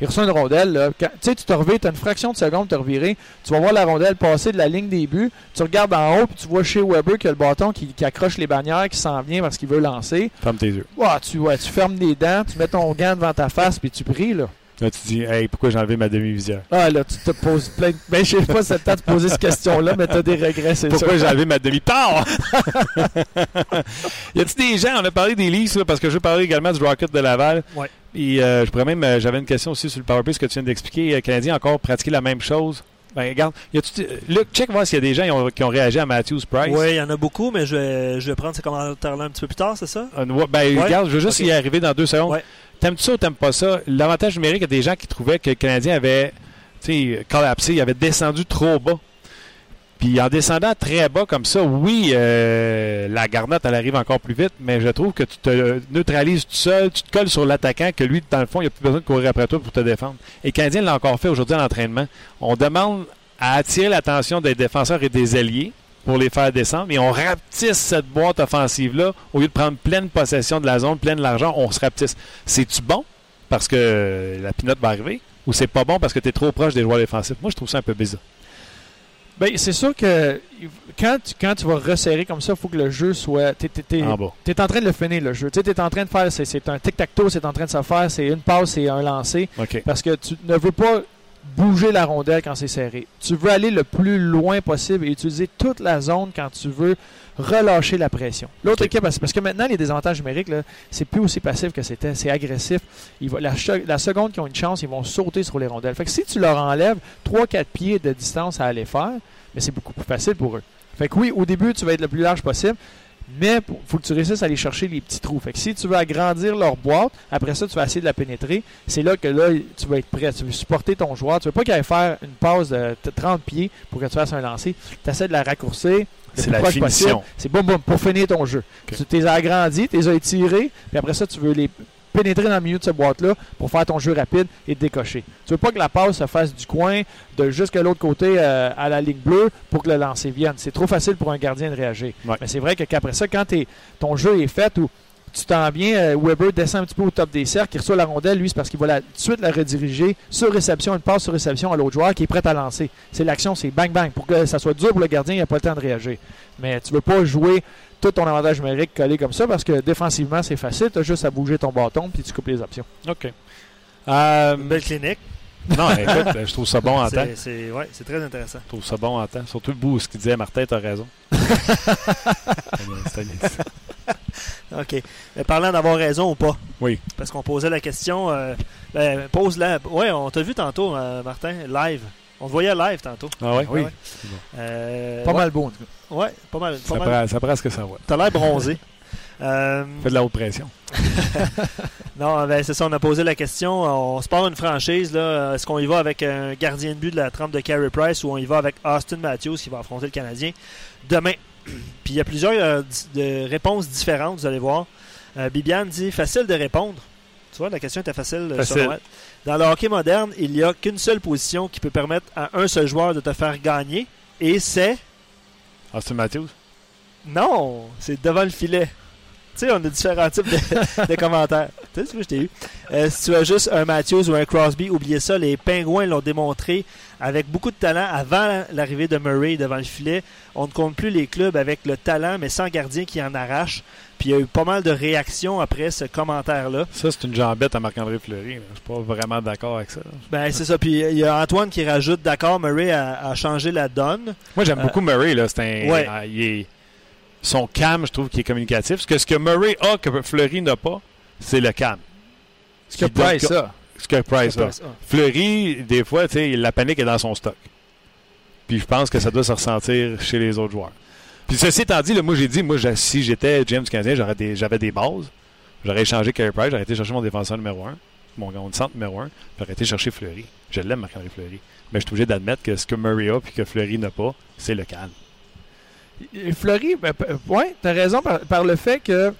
Il reçoit une rondelle. Tu sais, tu te reviens, tu as une fraction de seconde te revirer. Tu vas voir la rondelle passer de la ligne des buts. Tu regardes en haut, puis tu vois chez Weber qu'il y a le bâton qui, qui accroche les bannières, qui s'en vient parce qu'il veut lancer. Ferme tes yeux. Tu, ouais, tu fermes les dents, tu mets ton gant devant ta face, puis tu pries. Là. Là, tu dis, hey, pourquoi j'ai enlevé ma demi-visière? Ah, là, tu te poses plein de. Ben, je sais pas si c'est le temps de poser cette question-là, mais tu as des regrets, c'est Pourquoi j'ai enlevé ma demi-part? y a-t-il des gens, on a parlé des Leafs, là, parce que je veux parler également du Rocket de Laval. Ouais. Et euh, je pourrais même, euh, j'avais une question aussi sur le powerplay, ce que tu viens d'expliquer. Les Canadiens ont encore pratiqué la même chose. Ben, regarde, y Luc, check voir s'il y a des gens qui ont, qui ont réagi à Matthews Price. Oui, il y en a beaucoup, mais je vais, je vais prendre ces commentaires-là un petit peu plus tard, c'est ça? Euh, ben, Ouais. regarde, je veux juste Ok. y arriver dans deux secondes. Ouais. T'aimes-tu ça ou t'aimes pas ça? L'avantage numérique, il y a des gens qui trouvaient que le Canadien avait, tu sais, collapsé, il avait descendu trop bas. Puis en descendant très bas comme ça, oui, euh, la garnotte, elle arrive encore plus vite, mais je trouve que tu te neutralises tout seul, tu te colles sur l'attaquant, que lui, dans le fond, il n'a plus besoin de courir après toi pour te défendre. Et Canadien l'a encore fait aujourd'hui à l'entraînement. On demande à attirer l'attention des défenseurs et des alliés pour les faire descendre, mais on rapetisse cette boîte offensive-là. Au lieu de prendre pleine possession de la zone, pleine de l'argent, on se rapetisse. C'est-tu bon parce que la pinotte va arriver ou c'est pas bon parce que tu es trop proche des joueurs défensifs? Moi, je trouve ça un peu bizarre. Ben, c'est sûr que quand tu, quand tu vas resserrer comme ça, il faut que le jeu soit. T'es, t'es- t'es- En en train de le finir, le jeu. Tu es en train de faire. C'est, c'est un tic-tac-toe, c'est en train de se faire. C'est une passe, c'est un lancer. OK. Parce que tu ne veux pas bouger la rondelle quand c'est serré. Tu veux aller le plus loin possible et utiliser toute la zone quand tu veux relâcher la pression. L'autre équipe, parce que maintenant, les désavantages numériques, c'est plus aussi passif que c'était. C'est agressif. Il va- la, che- la seconde qu'ils ont une chance, ils vont sauter sur les rondelles. Fait que si tu leur enlèves 3-4 pieds de distance à aller faire, mais c'est beaucoup plus facile pour eux. Fait que oui, au début, tu vas être le plus large possible. Mais il faut que tu réussisses à aller chercher les petits trous. Fait que si tu veux agrandir leur boîte, après ça, tu vas essayer de la pénétrer. C'est là que là, tu vas être prêt. Tu veux supporter ton joueur. Tu veux pas qu'il aille faire une passe de t- 30 pieds pour que tu fasses un lancer. Tu essaies de la raccourcir. C'est la finition. C'est boum boum pour finir ton jeu. Tu les as agrandis, tu les as étirés, puis après ça, tu veux les pénétrer dans le milieu de cette boîte-là pour faire ton jeu rapide et te décocher. Tu veux pas que la passe se fasse du coin, de jusqu'à l'autre côté euh, à la ligne bleue pour que le lancer vienne. C'est trop facile pour un gardien de réagir. Ouais. Mais c'est vrai que qu'après ça, quand ton jeu est fait ou tu t'en viens, euh, Weber descend un petit peu au top des cercles, il reçoit la rondelle, lui, c'est parce qu'il va la, tout de suite la rediriger sur réception, une passe sur réception à l'autre joueur qui est prêt à lancer. C'est l'action, c'est bang bang. Pour que ça soit dur pour le gardien, il n'a pas le temps de réagir. Mais tu veux pas jouer tout ton avantage numérique collé comme ça parce que défensivement, c'est facile. Tu as juste à bouger ton bâton puis tu coupes les options. OK. Euh, Une belle clinique. non, écoute, je trouve ça bon en temps. C'est, c'est, ouais, c'est très intéressant. Je trouve ça bon en temps. Surtout le bout où ce qu'il disait, Martin, t'as raison. C'était bien ça. OK. Mais parlant d'avoir raison ou pas. Oui. Parce qu'on posait la question. euh, ben, pose-la. Ouais, on t'a vu tantôt, euh, Martin, live. On te voyait live tantôt. Ah ouais? Oui. Ouais. Euh, Pas ouais, mal beau, en tout cas. Ouais, pas mal. Pas Ça, mal. prend, ça prend ce que ça va. T'as l'air bronzé. Euh, Fait de la haute pression. non, ben, c'est ça, on a posé la question. On se part une franchise. là. Est-ce qu'on y va avec un gardien de but de la trempe de Carey Price ou on y va avec Austin Matthews qui va affronter le Canadien demain? Puis il y a plusieurs euh, de réponses différentes, vous allez voir. Euh, Bibiane dit facile de répondre. Tu vois, la question était facile. euh, Facile. elle. Dans le hockey moderne, il n'y a qu'une seule position qui peut permettre à un seul joueur de te faire gagner. Et c'est. Austin Matthews? Non, c'est devant le filet. Tu sais, on a différents types de, commentaires. Tu sais, ce que je t'ai eu. Euh, si tu as juste un Matthews ou un Crosby, oubliez ça. Les Pingouins l'ont démontré avec beaucoup de talent avant l'arrivée de Murray devant le filet. On ne compte plus les clubs avec le talent, mais sans gardien qui en arrache. Puis il y a eu pas mal de réactions après ce commentaire-là. Ça, c'est une jambette à Marc-André Fleury. là. Je suis pas vraiment d'accord avec ça. Ben, c'est ça. Puis il y a Antoine qui rajoute d'accord, Murray a, a changé la donne. Moi, j'aime Euh, beaucoup Murray. Là. C'est un, ouais. euh, il est- son calme, je trouve qu'il est communicatif. Parce que ce que Murray a, que Fleury n'a pas, c'est le calme. Ce que Qui Price ça. Ce que Price a. Fleury, des fois, tu sais, la panique est dans son stock. Puis je pense que ça doit se ressentir chez les autres joueurs. Puis ceci étant dit, là, moi j'ai dit, moi je- si j'étais James Canadien, j'aurais des- j'avais des bases. J'aurais échangé Carey Price, j'aurais été chercher mon défenseur numéro 1, mon gars de centre numéro 1, j'aurais été chercher Fleury. Je l'aime, Marc-André Fleury. Mais je suis obligé d'admettre que ce que Murray a puis que Fleury n'a pas, c'est le calme. Fleury, ben, ouais, t'as raison par, par le fait que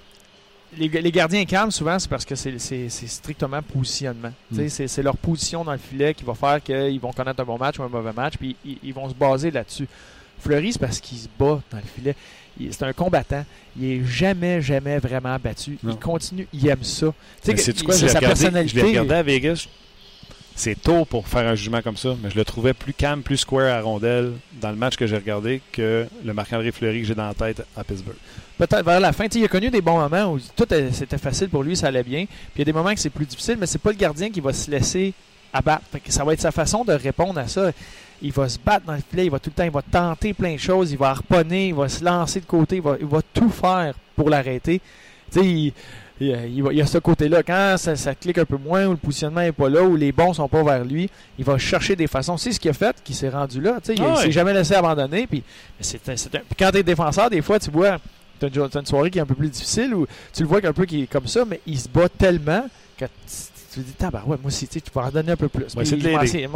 les, les gardiens calmes, souvent, c'est parce que c'est c'est- c'est strictement positionnement. Tu sais, Mm. C'est c'est leur position dans le filet qui va faire qu'ils vont connaître un bon match ou un mauvais match, puis ils, ils vont se baser là-dessus. Fleury, c'est parce qu'il se bat dans le filet. Il- C'est un combattant. Il est jamais, jamais vraiment battu. Non. Il continue. Il aime ça. Tu sais quoi, je sa regardé, je personnalité. l'ai regardé à Vegas. C'est tôt pour faire un jugement comme ça, mais je le trouvais plus calme, plus square à rondelle dans le match que j'ai regardé que le Marc-André Fleury que j'ai dans la tête à Pittsburgh. Peut-être vers la fin. Il a connu des bons moments où tout c'était facile pour lui, ça allait bien. Puis il y a des moments que c'est plus difficile, mais c'est pas le gardien qui va se laisser abattre. Ça va être sa façon de répondre à ça. Il va se battre dans le filet, il va tout le temps, il va tenter plein de choses, il va harponner, il va se lancer de côté, il va, il va tout faire pour l'arrêter. Tu sais, il, y a ce côté-là. Quand ça, ça clique un peu moins, ou le positionnement n'est pas là, ou les bons sont pas vers lui, il va chercher des façons. C'est ce qu'il a fait, qui s'est rendu là. Tu sais, il, Ah il ouais. s'est jamais laissé abandonner. Puis, mais c'est un- c'est un- puis quand tu es défenseur, des fois, tu vois, tu as, une soirée qui est un peu plus difficile, ou tu le vois qu'un peu qui est comme ça, mais il se bat tellement que tu, te dis, bah ouais, moi aussi, tu sais, tu peux en donner un peu plus. Ouais, c'est de essayer,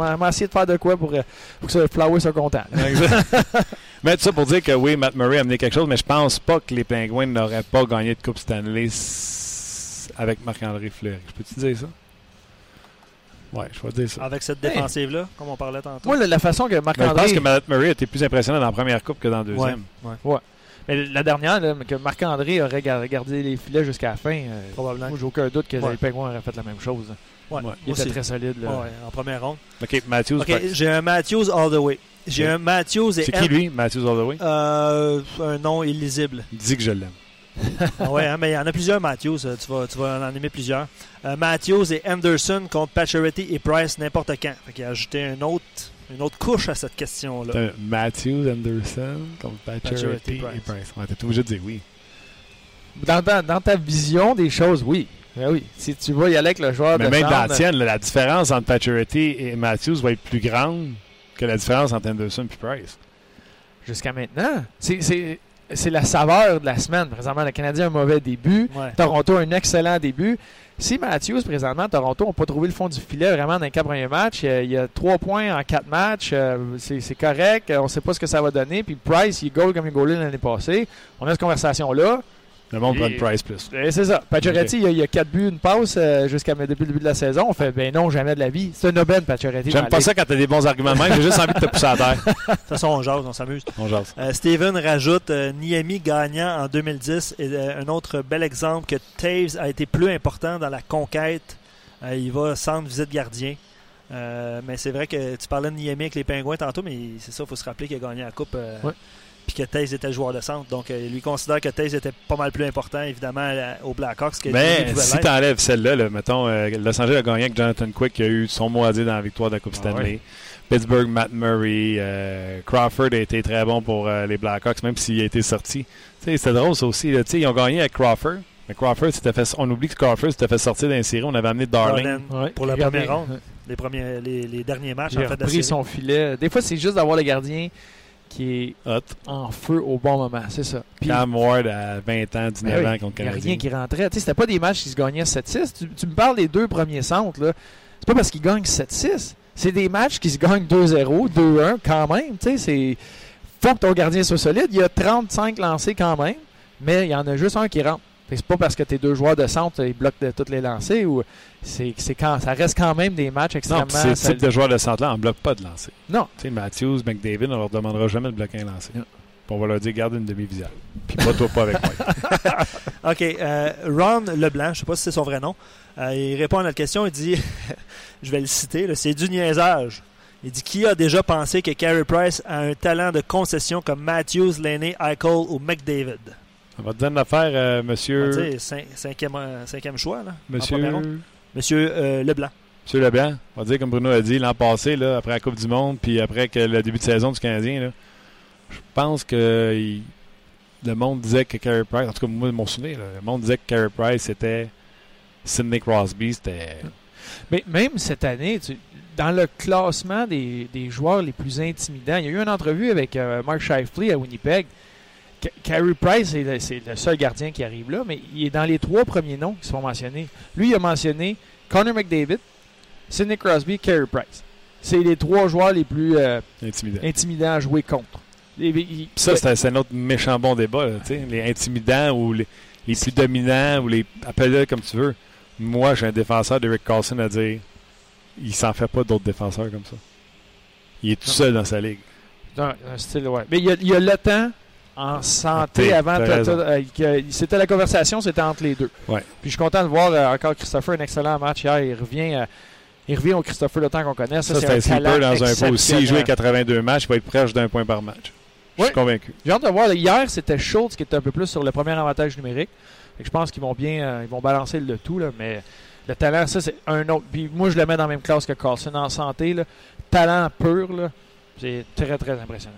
faire de quoi pour, euh, pour que ça, Flower soit content. mais tout ça pour dire que oui, Matt Murray a amené quelque chose, mais je pense pas que les Penguins n'auraient pas gagné de Coupe Stanley avec Marc-André Fleury. Je peux te dire ça? Ouais, je vais te dire ça. Avec cette Hey. défensive-là, comme on parlait tantôt. Moi, la, la façon que Mais je pense Marc-André. que Matt Murray était plus impressionnant dans la première coupe que dans la deuxième. Mais la dernière, là, que Marc-André aurait ga- gardé les filets jusqu'à la fin, euh, Probablement. moi, j'ai aucun doute que Ouais. les Penguins auraient fait la même chose. Ouais, Ouais. Il aussi. était très solide. Là. Ouais, en première ronde. OK, Matthews. Ok, j'ai un Matthews all the way. J'ai un Matthews et C'est qui lui, Matthews Holloway? Euh, un nom illisible. Il dit que je l'aime. Ah ouais, hein, mais il y en a plusieurs Matthews. euh, Tu vas, tu vas en aimer plusieurs. Euh, Matthews et Anderson contre Pacioretty et Price n'importe quand. Fait qu'il a ajouté une autre, une autre couche à cette question-là. Matthews, Anderson, contre Pacioretty et Price. Price. Ouais, t'es obligé de dire oui. Dans, ta- dans ta vision des choses, oui. Ben oui. Si tu vas y aller avec le joueur Mais de même dans la tienne, la différence entre Pacioretty et Matthews va être plus grande que la différence entre Anderson et Price. jusqu'à maintenant, c'est- la saveur de la semaine. Présentement, le Canadien a un mauvais début. Ouais. Toronto a un excellent début. Si Matthews, présentement, Toronto n'a pas trouvé le fond du filet vraiment dans les quatre premiers matchs, euh, il y a trois points en quatre matchs, euh, c'est correct, on ne sait pas ce que ça va donner. Puis Price, il goal comme il goalé l'année passée. On a cette conversation-là. Le monde prend Price plus. Et C'est ça. Pacioretty, il, y a, il y a quatre buts, une passe euh, jusqu'à depuis le début de la saison. On fait, ben non, jamais de la vie. C'est un aubaine, Pacioretty. J'aime pas ça quand t'as des bons arguments de même. J'ai juste envie de te pousser à terre. De toute façon, on jase, on s'amuse. On jase. Euh, Steven rajoute euh, Niami gagnant en 2010 et euh, un autre bel exemple que Taves a été plus important dans la conquête. Il va centre visite gardien. Mais c'est vrai que tu parlais de Niami avec les Pingouins tantôt, mais c'est ça, il faut se rappeler qu'il a gagné la Coupe. Ouais. Puis que Taves était le joueur de centre. Donc, euh, il lui considère que Taves était pas mal plus important, évidemment, la- aux Blackhawks que Mais pouvait si l'être. t'enlèves celle-là, là, mettons, euh, Los Angeles a gagné avec Jonathan Quick qui a eu son mot à dire dans la victoire de la Coupe Ah Stanley. ouais. Pittsburgh, Matt Murray, euh, Crawford a été très bon pour euh, les Blackhawks, même s'il a été sorti. Tu sais, C'était drôle ça aussi. là. Tu Ils ont gagné avec Crawford. Mais Crawford, fait, on oublie que Crawford s'était fait sortir d'un série. On avait amené Darling. Ouais. Pour la première ronde. les, premiers, les, les derniers matchs J'ai en fait, repris série. son filet. Des fois, c'est juste d'avoir le gardien qui est Hot. en feu au bon moment. C'est ça. Puis, Cam Ward à 20 ans, 19 Ben ans contre Il n'y a rien qui rentrait. Tu sais, c'était pas des matchs qui se gagnaient 7-6. Tu, tu me parles des deux premiers centres. là. C'est pas parce qu'ils gagnent 7-6. C'est des matchs qui se gagnent 2-0, 2-1 quand même. Tu sais, c'est. Faut que ton gardien soit solide. Il y a 35 lancés quand même, mais il y en a juste un qui rentre. C'est pas parce que tes deux joueurs de centre ils bloquent de toutes les lancers ou c'est c'est quand ça reste quand même des matchs Non, extrêmement puis ces types de joueurs de centre-là, on ne bloque pas de lancer. Non. Tu sais, Matthews, McDavid, on leur demandera jamais de bloquer un lancer. Non. Puis on va leur dire, garde une demi-visière. Puis pas toi pas avec moi. OK. euh, Ron Leblanc, je sais pas si c'est son vrai nom, euh, il répond à notre question. Il dit, je vais le citer, c'est du niaisage. Il dit Qui a déjà pensé que Carey Price a un talent de concession comme Matthews, Laney, Eichel ou McDavid? On va te dire une affaire, euh, On va monsieur. dire cin- cinquième, euh, cinquième choix, là. Monsieur. Monsieur euh, Leblanc. Monsieur Leblanc, on va dire comme Bruno a dit l'an passé, là, après la Coupe du Monde, puis après que le début de saison du Canadien, là, je pense que il- le monde disait que Carey Price, en tout cas moi, mon souvenir, là, le monde disait que Carey Price c'était Sidney Crosby, c'était. Mais même cette année, tu- dans le classement des, des joueurs les plus intimidants, il y a eu une entrevue avec euh, Mark Shifley à Winnipeg. Ca- Carey Price, c'est le, seul gardien qui arrive là, mais il est dans les trois premiers noms qui sont mentionnés. Lui, il a mentionné Connor McDavid, Sidney Crosby, Carey Price. C'est les trois joueurs les plus euh, intimidant. intimidants à jouer contre. Et- et- il- Ça, c'est un autre méchant bon débat, là, tu sais, les intimidants ou les, les plus dominants ou les. Appelle-le comme tu veux. Moi, j'ai un défenseur d'Eric Carlson à dire il s'en fait pas d'autres défenseurs comme ça. Il est tout seul dans sa ligue. Un style, ouais. Mais il y a, il y a le temps en santé T'es- avant. euh, que- C'était la conversation, c'était entre les deux. Ouais. Puis je suis content de voir euh, encore Christopher, un excellent match hier. Il revient, euh, il revient au Christopher le temps qu'on connaît. Ça, Ça, c'est un sleeper dans un pot. S'il jouait exceptionnel. 82 matchs, il va être proche d'un point par match. Je suis convaincu. J'ai hâte de voir. Hier, c'était Schultz qui était un peu plus sur le premier avantage numérique. Que je pense qu'ils vont bien euh, ils vont balancer le tout. Là, mais le talent, ça, c'est un autre. Puis moi, je le mets dans la même classe que Carlson en santé. Là. Talent pur, c'est très, très impressionnant.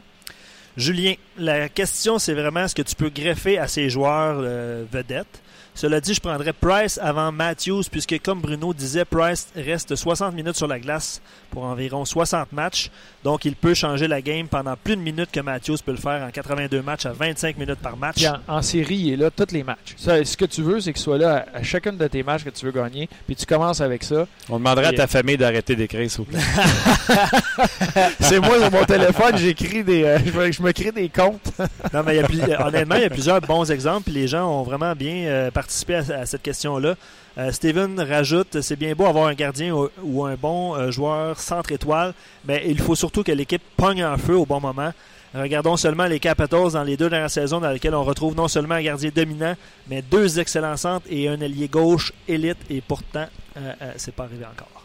Julien, la question, c'est vraiment ce que tu peux greffer à ces joueurs euh, vedettes? Cela dit, je prendrais Price avant Matthews, puisque comme Bruno disait, Price reste 60 minutes sur la glace pour environ 60 matchs. Donc, il peut changer la game pendant plus de minutes que Matthews peut le faire en 82 matchs à 25 minutes par match. Puis en, en série, il est là tous les matchs. Ça, ce que tu veux, c'est qu'il soit là à, à chacune de tes matchs que tu veux gagner. Puis tu commences avec ça. On demanderait à ta famille d'arrêter d'écrire, s'il vous plaît. c'est moi sur mon téléphone, j'écris des, euh, je, me, je me crée des comptes. Non, mais il y a plus- honnêtement, il y a plusieurs bons exemples, puis les gens ont vraiment bien euh, participé à, à cette question-là. Euh, Steven rajoute c'est bien beau avoir un gardien ou, ou un bon euh, joueur centre étoile, mais il faut surtout que l'équipe pogne en feu au bon moment. Regardons seulement les Capitals dans les deux dernières saisons dans lesquelles on retrouve non seulement un gardien dominant, mais deux excellents centres et un ailier gauche élite, et pourtant, euh, euh, c'est pas arrivé encore.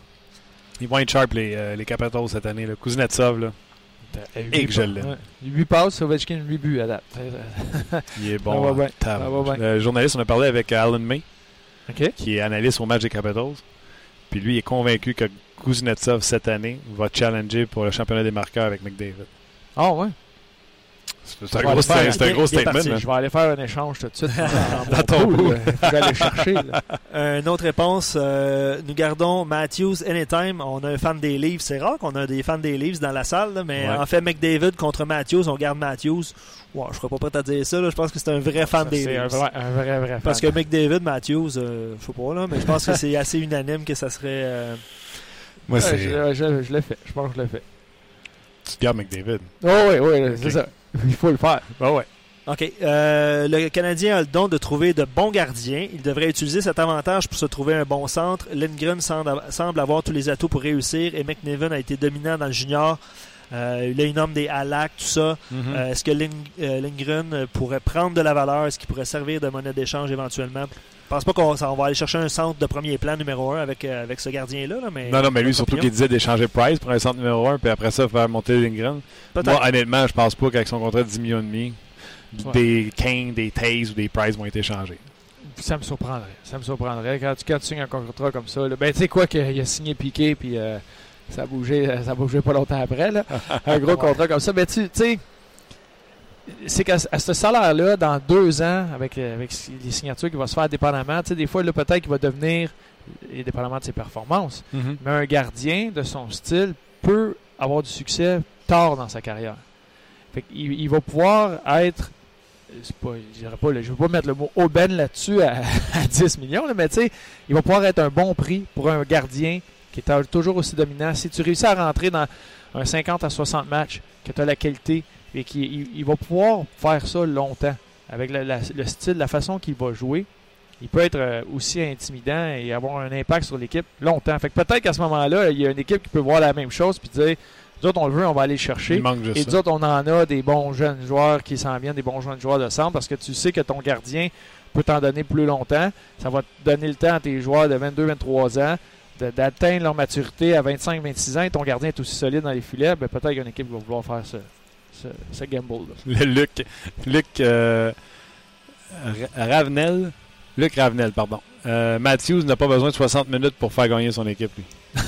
Ils vont être sharp, les, euh, les Capitals, cette année. Là. Kuznetsov, là, Et que je l'aime. 8 passes, Ovechkin 8 buts à date. il est bon. va hein. Le journaliste, on a parlé avec Alan May, qui est analyste au match des Capitals. Puis lui, il est convaincu que Kuznetsov, cette année, va challenger pour le championnat des marqueurs avec McDavid. Ah ouais. C'est un, gros, faire. un gros statement. parti. man. Je vais aller faire un échange tout de suite. dans, Dans mon ton pool. Je vais aller chercher. là. Euh, Une autre réponse, euh, nous gardons Matthews anytime. On a un fan des Leafs. C'est rare qu'on a des fans des Leafs dans la salle, là, mais Ouais. en fait, McDavid contre Matthews, on garde Matthews. Ouais, je serais pas prêt à dire ça. là. Je pense que c'est un vrai fan Ça, des C'est un Leafs. vrai, un vrai, vrai fan. Parce que McDavid, Matthews, euh, je sais pas, là, mais je pense que c'est assez unanime que ça serait. euh, Moi, Ouais, c'est. je, je, je l'ai fait. Je pense que je l'ai fait. Tu te gardes McDavid. Oh oui, oui, c'est ça. Il faut le faire. Ah ouais. OK. Euh, le Canadien a le don de trouver de bons gardiens. Il devrait utiliser cet avantage pour se trouver un bon centre. Lindgren semble, avoir tous les atouts pour réussir et McNiven a été dominant dans le junior. Euh, il a une homme des Halak, tout ça. Mhm. Euh, Est-ce que Lindgren pourrait prendre de la valeur? Est-ce qu'il pourrait servir de monnaie d'échange éventuellement? Je pense pas qu'on va aller chercher un centre de premier plan numéro un avec, euh, avec ce gardien-là. là, mais non, non, mais lui, surtout qu'il disait d'échanger Price pour un centre numéro 1, puis après ça, faire monter Lindgren. Moi, honnêtement, je pense pas qu'avec son contrat de 10 millions et demi, Ouais. des Kane, des Taze ou des Price vont être échangés. Ça me surprendrait. Ça me surprendrait. Quand tu, quand tu signes un contrat comme ça, là, ben tu sais quoi qu'il a signé Piqué puis euh, ça a bougé, ça a bougé pas longtemps après. Là. un gros contrat comme ça. Ben tu tu sais, c'est qu'à ce salaire-là, dans deux ans, avec, euh, avec les signatures qui vont se faire dépendamment, tu sais, des fois, là, peut-être qu'il va devenir, et dépendamment de ses performances, mais un gardien de son style peut avoir du succès tard dans sa carrière. Fait qu'il- il va pouvoir être. C'est pas, je je veux pas mettre le mot aubaine là-dessus à, à 10 millions, là, mais tu sais, il va pouvoir être un bon prix pour un gardien qui est toujours aussi dominant. Si tu réussis à rentrer dans un 50 à 60 matchs, que tu as la qualité et qu'il il, il va pouvoir faire ça longtemps avec la- la- le style, la façon qu'il va jouer. Il peut être euh, aussi intimidant et avoir un impact sur l'équipe longtemps. Fait que peut-être qu'à ce moment-là, il y a une équipe qui peut voir la même chose puis dire nous autres, on le veut, on va aller le chercher. Il manque juste Et ça. nous autres, on en a des bons jeunes joueurs qui s'en viennent, des bons jeunes joueurs de centre, parce que tu sais que ton gardien peut t'en donner plus longtemps. Ça va te donner le temps à tes joueurs de 22-23 ans d'atteindre leur maturité à 25-26 ans et ton gardien est aussi solide dans les filets. Ben, peut-être qu'une équipe va vouloir faire ce, ce, ce gamble-là. Le Luc, Luc euh, Ra- Ravenel. Luc Ravenel, pardon. Euh, Matthews n'a pas besoin de 60 minutes pour faire gagner son équipe, lui.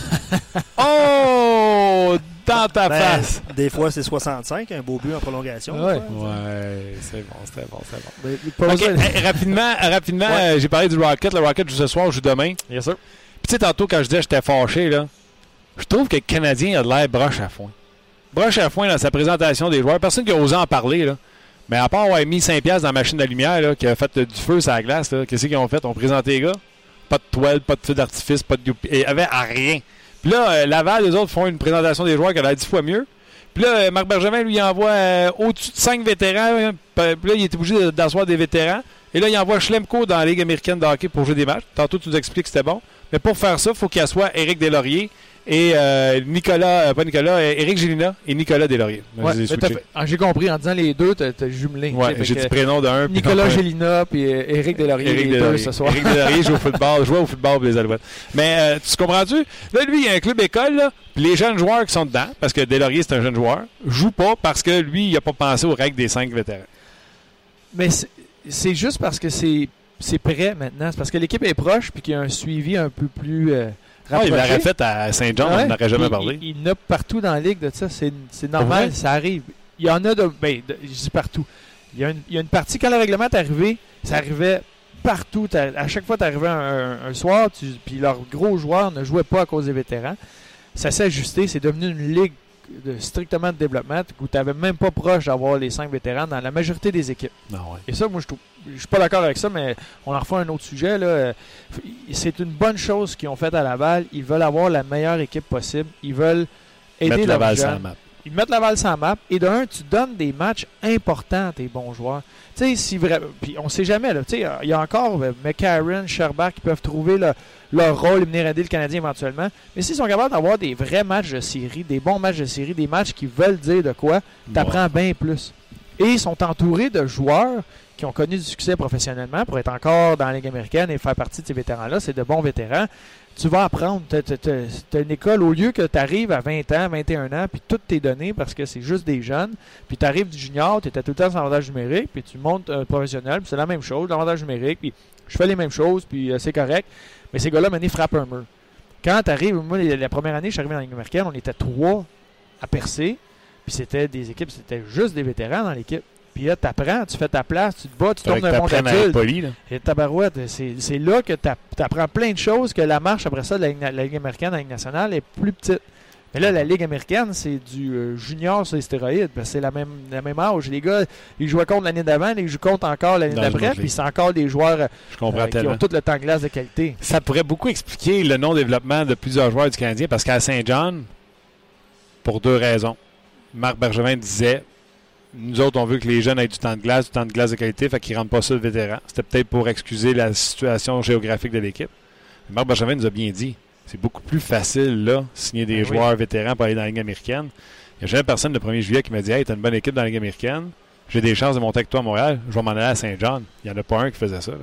oh! Dans ta Ben, face! Des fois, c'est 65, un beau but en prolongation. Ouais. c'est bon, c'était bon, c'était bon. Hey, rapidement, rapidement Ouais. euh, j'ai parlé du Rocket. Le Rocket joue ce soir, joue demain. Bien sûr. Puis tu sais, tantôt, quand je disais que j'étais fâché, là, je trouve que le Canadien a de l'air broche à foin. Broche à foin dans sa présentation des joueurs. Personne qui a osé en parler, là. Mais à part avoir mis 5$ piastres dans la machine de lumière, qui a fait du feu sur la glace, qu'est-ce qu'ils ont fait? On présenté les gars. Pas de toile, pas de feu d'artifice, pas de Il y avait rien. Puis là, euh, Laval, les autres font une présentation des joueurs qui a l'air 10 fois mieux. Puis là, euh, Marc Bergevin, lui, envoie euh, au-dessus de 5 vétérans. hein. Puis là, il est obligé d'asseoir des vétérans. Et là, il envoie Schlemko dans la Ligue américaine de hockey pour jouer des matchs. Tantôt, tu nous expliques que c'était bon. Mais pour faire ça, il faut qu'il assoie Éric Deslauriers et euh, Nicolas, euh, pas Nicolas, euh, Éric Gélina et Nicolas. Ouais, switchés. fait- ah, J'ai compris, en disant les deux, t'as t'as jumelé. Ouais, j'ai dit prénom d'un. Nicolas Gélina puis euh, Éric Delaurier, les deux Deslauriers. ce soir. Deslauriers joue au football, joue au football pour les Alouettes. Mais euh, tu comprends-tu? Là, lui, il y a un club école, là, puis les jeunes joueurs qui sont dedans, parce que Deslauriers, c'est un jeune joueur, jouent pas parce que lui, il n'a pas pensé aux règles des cinq vétérans. Mais c'est- juste parce que c'est c'est prêt maintenant. C'est parce que l'équipe est proche puis qu'il y a un suivi un peu plus euh, Ah, il l'aurait fait à Saint-Jean, Ouais. on n'aurait jamais parlé. Il, y en a partout dans la ligue de ça. C'est normal, ça arrive. Il y en a de. Ben, de- je dis partout. Il y, a une, il y a une partie, quand le règlement est arrivé, ça arrivait partout. À chaque fois tu arrivais un, un- soir, puis leurs gros joueurs ne jouaient pas à cause des vétérans. Ça s'est ajusté. C'est devenu une ligue de, strictement de développement où tu n'avais même pas proche d'avoir les cinq vétérans dans la majorité des équipes. Ouais. Et ça, moi, je trouve. Je suis pas d'accord avec ça, mais on en refait un autre sujet. là. C'est une bonne chose qu'ils ont fait à Laval. Ils veulent avoir la meilleure équipe possible. Ils veulent aider Mettre la leurs balle sur la map. Ils mettent la balle sur la map. Et d'un, tu donnes des matchs importants à tes bons joueurs. Tu sais, si vrai... Puis on sait jamais, là. Tu sais, il y a encore euh, McCarron, Sherbach qui peuvent trouver le- leur rôle et venir aider le Canadien éventuellement. Mais s'ils sont capables d'avoir des vrais matchs de série, des bons matchs de série, des matchs qui veulent dire de quoi, t'apprends bien plus. Et ils sont entourés de joueurs qui ont connu du succès professionnellement pour être encore dans la Ligue américaine et faire partie de ces vétérans-là. C'est de bons vétérans. Tu vas apprendre. Tu as, une école, au lieu que tu arrives à 20 ans, 21 ans, puis toutes tes données, parce que c'est juste des jeunes, puis tu arrives du junior, tu étais tout le temps sans avantage numérique, puis tu montes professionnel, puis c'est la même chose, l'avantage numérique, puis je fais les mêmes choses, puis euh, c'est correct. Mais ces gars-là, maintenant, frappent un mur. Quand tu arrives, moi, la première année, je suis arrivé dans la Ligue américaine, on était trois à percer, puis c'était des équipes, c'était juste des vétérans dans l'équipe. Puis là, tu apprends, tu fais ta place, tu te bats, tu que d'un monde adulte. poli, là. Et tabarouette, c'est c'est là que tu apprends plein de choses, que la marche après ça de la Ligue, la Ligue américaine, la Ligue nationale est plus petite. Mais là, la Ligue américaine, c'est du euh, junior sur les stéroïdes. parce que C'est la même, la même âge. Les gars, ils jouaient contre l'année d'avant, ils jouent contre encore l'année d'après, puis c'est encore des joueurs euh, comprends qui ont tout le temps de glace de qualité. Ça pourrait beaucoup expliquer le non-développement de plusieurs joueurs du Canadien parce qu'à Saint-Jean, pour deux raisons. Marc Bergevin disait nous autres, on veut que les jeunes aient du temps de glace, du temps de glace de qualité, fait qu'ils ne rendent pas ça le vétéran. C'était peut-être pour excuser la situation géographique de l'équipe. Marc Bergevin nous a bien dit c'est beaucoup plus facile, là, signer des Ben oui. joueurs vétérans pour aller dans la Ligue américaine. Il n'y a jamais personne le 1er juillet qui m'a dit Hey, t'as une bonne équipe dans la Ligue américaine, j'ai des chances de monter avec toi à Montréal, je vais m'en aller à Saint-Jean. Il n'y en a pas un qui faisait ça. Là.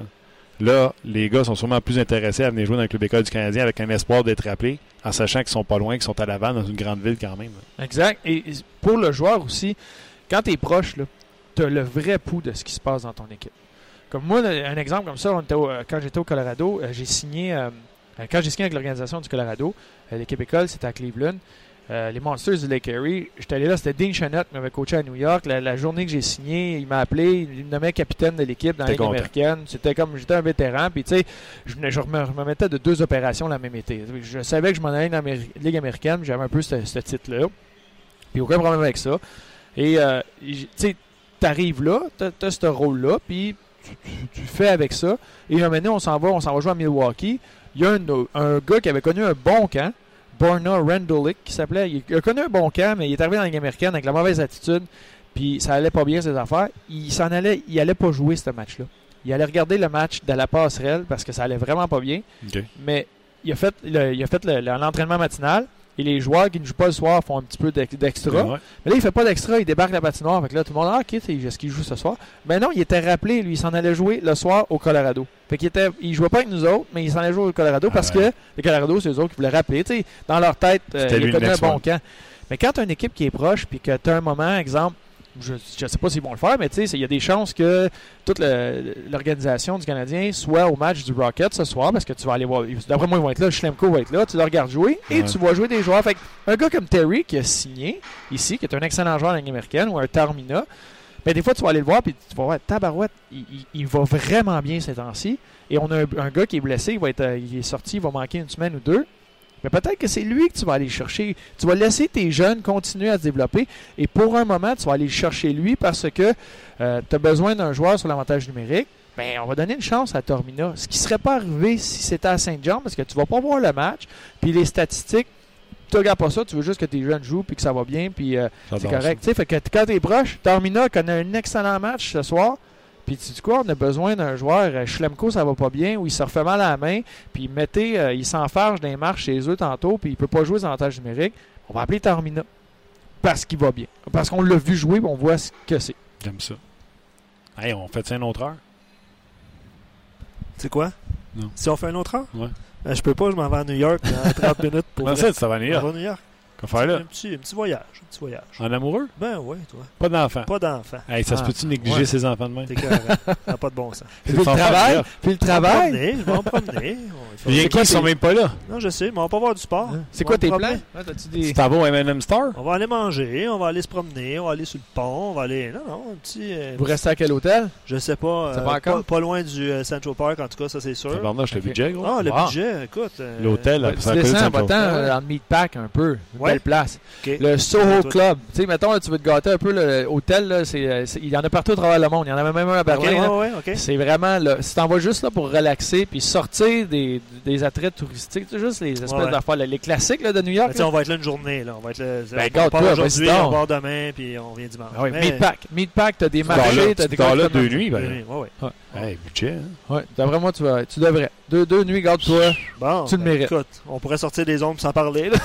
Là, les gars sont sûrement plus intéressés à venir jouer dans le club école du Canadien avec un espoir d'être appelés, en sachant qu'ils sont pas loin, qu'ils sont à Laval, dans une grande ville quand même. Exact. Et pour le joueur aussi, quand tu es proche, tu as le vrai pouls de ce qui se passe dans ton équipe. Comme moi, un exemple comme ça, on était au- euh, quand j'étais au Colorado, euh, j'ai signé, euh, quand j'ai signé avec l'organisation du Colorado, euh, l'équipe école, c'était à Cleveland. Euh, les Monsters du Lake Erie, j'étais allé là, c'était Dean Chenette qui m'avait coaché à New York. La, la journée que j'ai signé, il m'a appelé, il me nommait capitaine de l'équipe dans la Ligue américaine. C'était comme, j'étais un vétéran, puis tu sais, je, me, je me mettais de deux opérations la même été. Je savais que je m'en allais dans la Ligue américaine, j'avais un peu ce, ce titre-là. Puis aucun problème avec ça. Et euh, tu sais, t'arrives là, t'as as ce rôle-là, puis tu, tu- tu fais avec ça. Et un moment donné, on s'en va, on s'en va jouer à Milwaukee. Il y a un, un gars qui avait connu un bon camp, Borna Randolick, qui s'appelait. Il a connu un bon camp, mais il est arrivé dans la Ligue américaine avec la mauvaise attitude, puis ça allait pas bien ses affaires. Il s'en allait, il allait pas jouer ce match-là. Il allait regarder le match de la passerelle parce que ça allait vraiment pas bien. Mais il a fait le- l'entraînement matinal. Et les joueurs qui ne jouent pas le soir font un petit peu d'ex- d'extra. Ouais. Mais là, il fait pas d'extra, il débarque la patinoire. Fait que là, tout le monde, ah, ok, c'est- est-ce qu'il joue ce soir? Ben non, il était rappelé, lui, il s'en allait jouer le soir au Colorado. Fait qu'il était, il jouait pas avec nous autres, mais il s'en allait jouer au Colorado Ah parce ouais. que le Colorado, c'est eux autres qui voulaient rappeler. Tu sais, dans leur tête, euh, C'était il un bon one. camp. Mais quand tu as une équipe qui est proche, puis que tu as un moment, exemple, je ne sais pas s'ils vont le faire, mais tu sais, il y a des chances que toute l'organisation du Canadien soit au match du Rocket ce soir parce que tu vas aller voir. D'après moi, ils vont être là. Schlemko va être là. Tu le regardes jouer et Ouais. tu vas jouer des joueurs. Fait un gars comme Terry qui a signé ici, qui est un excellent joueur de la américaine, ou un Tarmina, ben, des fois, tu vas aller le voir puis tu vas voir, tabarouette, il, il- il va vraiment bien ces temps-ci. Et on a un, un gars qui est blessé, il, va être, euh, il est sorti, il va manquer une semaine ou deux. Mais peut-être que c'est lui que tu vas aller chercher. Tu vas laisser tes jeunes continuer à se développer. Et pour un moment, tu vas aller chercher lui parce que tu as besoin d'un joueur sur l'avantage numérique. Ben, on va donner une chance à Tormina. Ce qui ne serait pas arrivé si c'était à Saint-Jean parce que tu vas pas voir le match. Puis les statistiques, tu regardes pas ça. Tu veux juste que tes jeunes jouent puis que ça va bien. Puis euh, c'est correct. Tu sais, fait que quand t'es proche, Tormina connaît un excellent match ce soir. Puis tu dis quoi, on a besoin d'un joueur, euh, Schlemko ça va pas bien, ou il se refait mal à la main, puis mettez, euh, il s'enfarge dans les marches chez eux tantôt, puis il peut pas jouer aux avantages numériques. On va appeler Tormina. Parce qu'il va bien. Parce qu'on l'a vu jouer, puis on voit ce que c'est. ça. J'aime ça. Hey, on fait ça une autre heure? Tu sais quoi? Non. Si on fait un autre heure? Ouais. Ben, je peux pas, je m'en vais à New York dans 30 minutes pour. Vrai. ça, York? va à New York. Faire là? Un petit, un petit voyage. Un petit voyage. En amoureux? Ben ouais, toi. Pas d'enfant. Pas d'enfant. Hey, ça se Ah, peut-tu négliger ouais. ses enfants de même? T'es n'a pas de bon sens. Puis C'est le travail, puis le travail? promener, je vais en promener. Les C'est quoi Yankees sont même pas là. Non, je sais, mais on va pas voir du sport. C'est On quoi tes plans? Hein, Tu t'en vas au M&M Star? On va aller manger, on va aller se promener, on va aller sur le pont, on va aller. Non, non, un petit. euh, Vous restez à quel hôtel? Je sais pas. C'est euh, pas encore? pas, pas loin du euh, Central Park, en tout cas, ça c'est sûr. Tabarnak, le budget, gros. Ah, le budget, écoute. L'hôtel, tu ça a coûté descends en Central. votant Ouais. euh, dans le Meatpack un peu. Ouais. belle place. Le Soho. Club. Tu sais, mettons, là, tu veux te gâter un peu, l'hôtel, là, c'est, euh, il y en a partout à travers le monde. Il y en a même un à Berlin. ouais, ouais. C'est vraiment, là, si t'en vas juste là pour relaxer puis sortir des, des attraits touristiques, tu sais, juste les espèces Ouais. d'affaires, les classiques là, de New York. tu on va être là une journée. Là. On va être là. Ben, on part aujourd'hui, on part demain, puis on vient dimanche. Ah oui, Mais- Meatpack. Meatpack, t'as des Tu marchés, t'as tu des dors là comportements. deux nuits, ben. Oui, oui, oui. Hey, budget, hein? Ouais, d'après moi, tu, vas, tu devrais. Deux, deux nuits, garde-toi. Bon, Tu le ben, mérites. Écoute, on pourrait sortir des ombres sans parler. Là.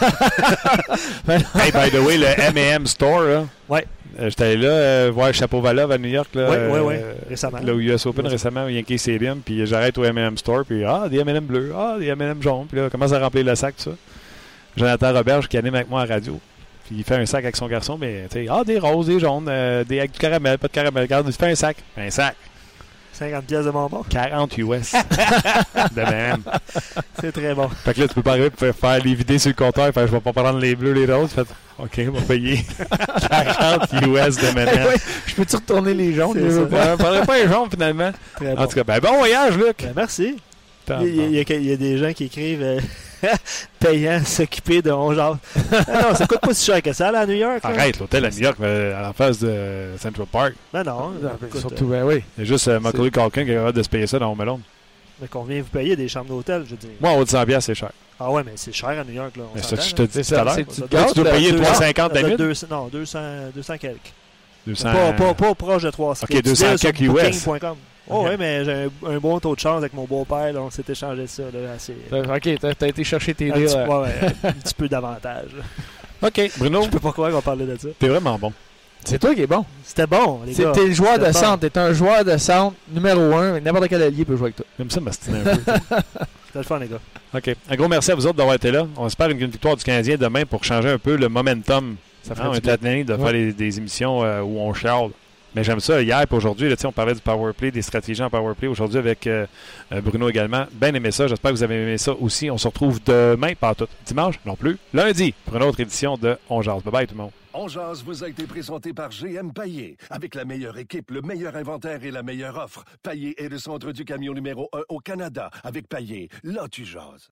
Hey, by the way, le M&M Store, là. Ouais. Euh, J'étais allé là euh, voir Chapeau-Valov à New York, là. Ouais, ouais, ouais, euh, récemment. Là, au US Open récemment, au Yankee Stadium, puis j'arrête au M&M Store, puis ah, des M&M bleus, ah, des M&M jaunes, puis là, commence à remplir le sac, tout ça. Jonathan Roberge qui anime avec moi à la radio, puis il fait un sac avec son garçon, mais tu sais, ah, des roses, des jaunes, euh, des, avec du caramel, pas de caramel, regarde, il fait un sac, un sac, 50 pièces de bonbons. 40 US de M&M. C'est très bon. Fait que là, tu peux pas arriver pour faire les vider sur le compteur, faire je vais pas prendre les bleus, les roses, fait OK, on va payer 40 US de M&M. Ouais, Je peux-tu retourner les jaunes? Je veux pas. Pas les jaunes, finalement. Très En bon. tout cas, ben bon voyage, Luc! Ben, merci. Il y, a, il y a- il y a des gens qui écrivent euh, payant s'occuper de on genre. Ah non, ça coûte pas si cher que ça là, à New York. Arrête, l'hôtel à New York, euh, à la face de Central Park. Ben non, Ah, écoute, Surtout, ben oui. Il y a juste euh, Macaulay Culkin qui est capable de se payer ça dans Home euh, mais combien vous payez des chambres d'hôtel, je dis. Moi, de 100 piastres, c'est cher. Ah ouais, mais c'est cher à New York là. on Mais ça, s'entend, je te dis C'est tout à l'heure. tu dois payer deux- 350 Ça doit être minutes. 200 non, 200, 200 quelques. 200. Pas, pas, pas proche de 300. Ok, 200 sur quelques US. Oh ouais, mais j'ai un, un bon taux de chance avec mon beau-père, on s'est échangé ça. Là, assez, T'as- Ok, t'as été chercher tes un, petit, deals. euh, ouais, ouais, un petit peu d'avantage. OK, Bruno, Je peux pas croire qu'on parlait de ça. t'es vraiment bon. C'est toi qui es bon. C'était bon, les gars. T'es le joueur de centre. T'es un joueur de centre numéro un. N'importe quel allié peut jouer avec toi. J'aime ça m'astiner un peu. C'était le fun, les gars. OK. Un gros merci à vous autres d'avoir été là. On espère une, une victoire du Canadien demain pour changer un peu le momentum. Ça est bien. tanné de Ouais. faire des, des émissions euh, où on charle. Mais j'aime ça. Hier et aujourd'hui, on parlait du power play, des stratégies en power play. Aujourd'hui avec euh, euh, Bruno également. Bien aimé ça. J'espère que vous avez aimé ça aussi. On se retrouve demain, pas tout. Dimanche non plus. Lundi pour une autre édition de On Jase. Bye bye tout le monde. On jase vous a été présenté par GM Paillé. Avec la meilleure équipe, le meilleur inventaire et la meilleure offre. Paillé est le centre du camion numéro 1 au Canada. Avec Paillé, là tu jases.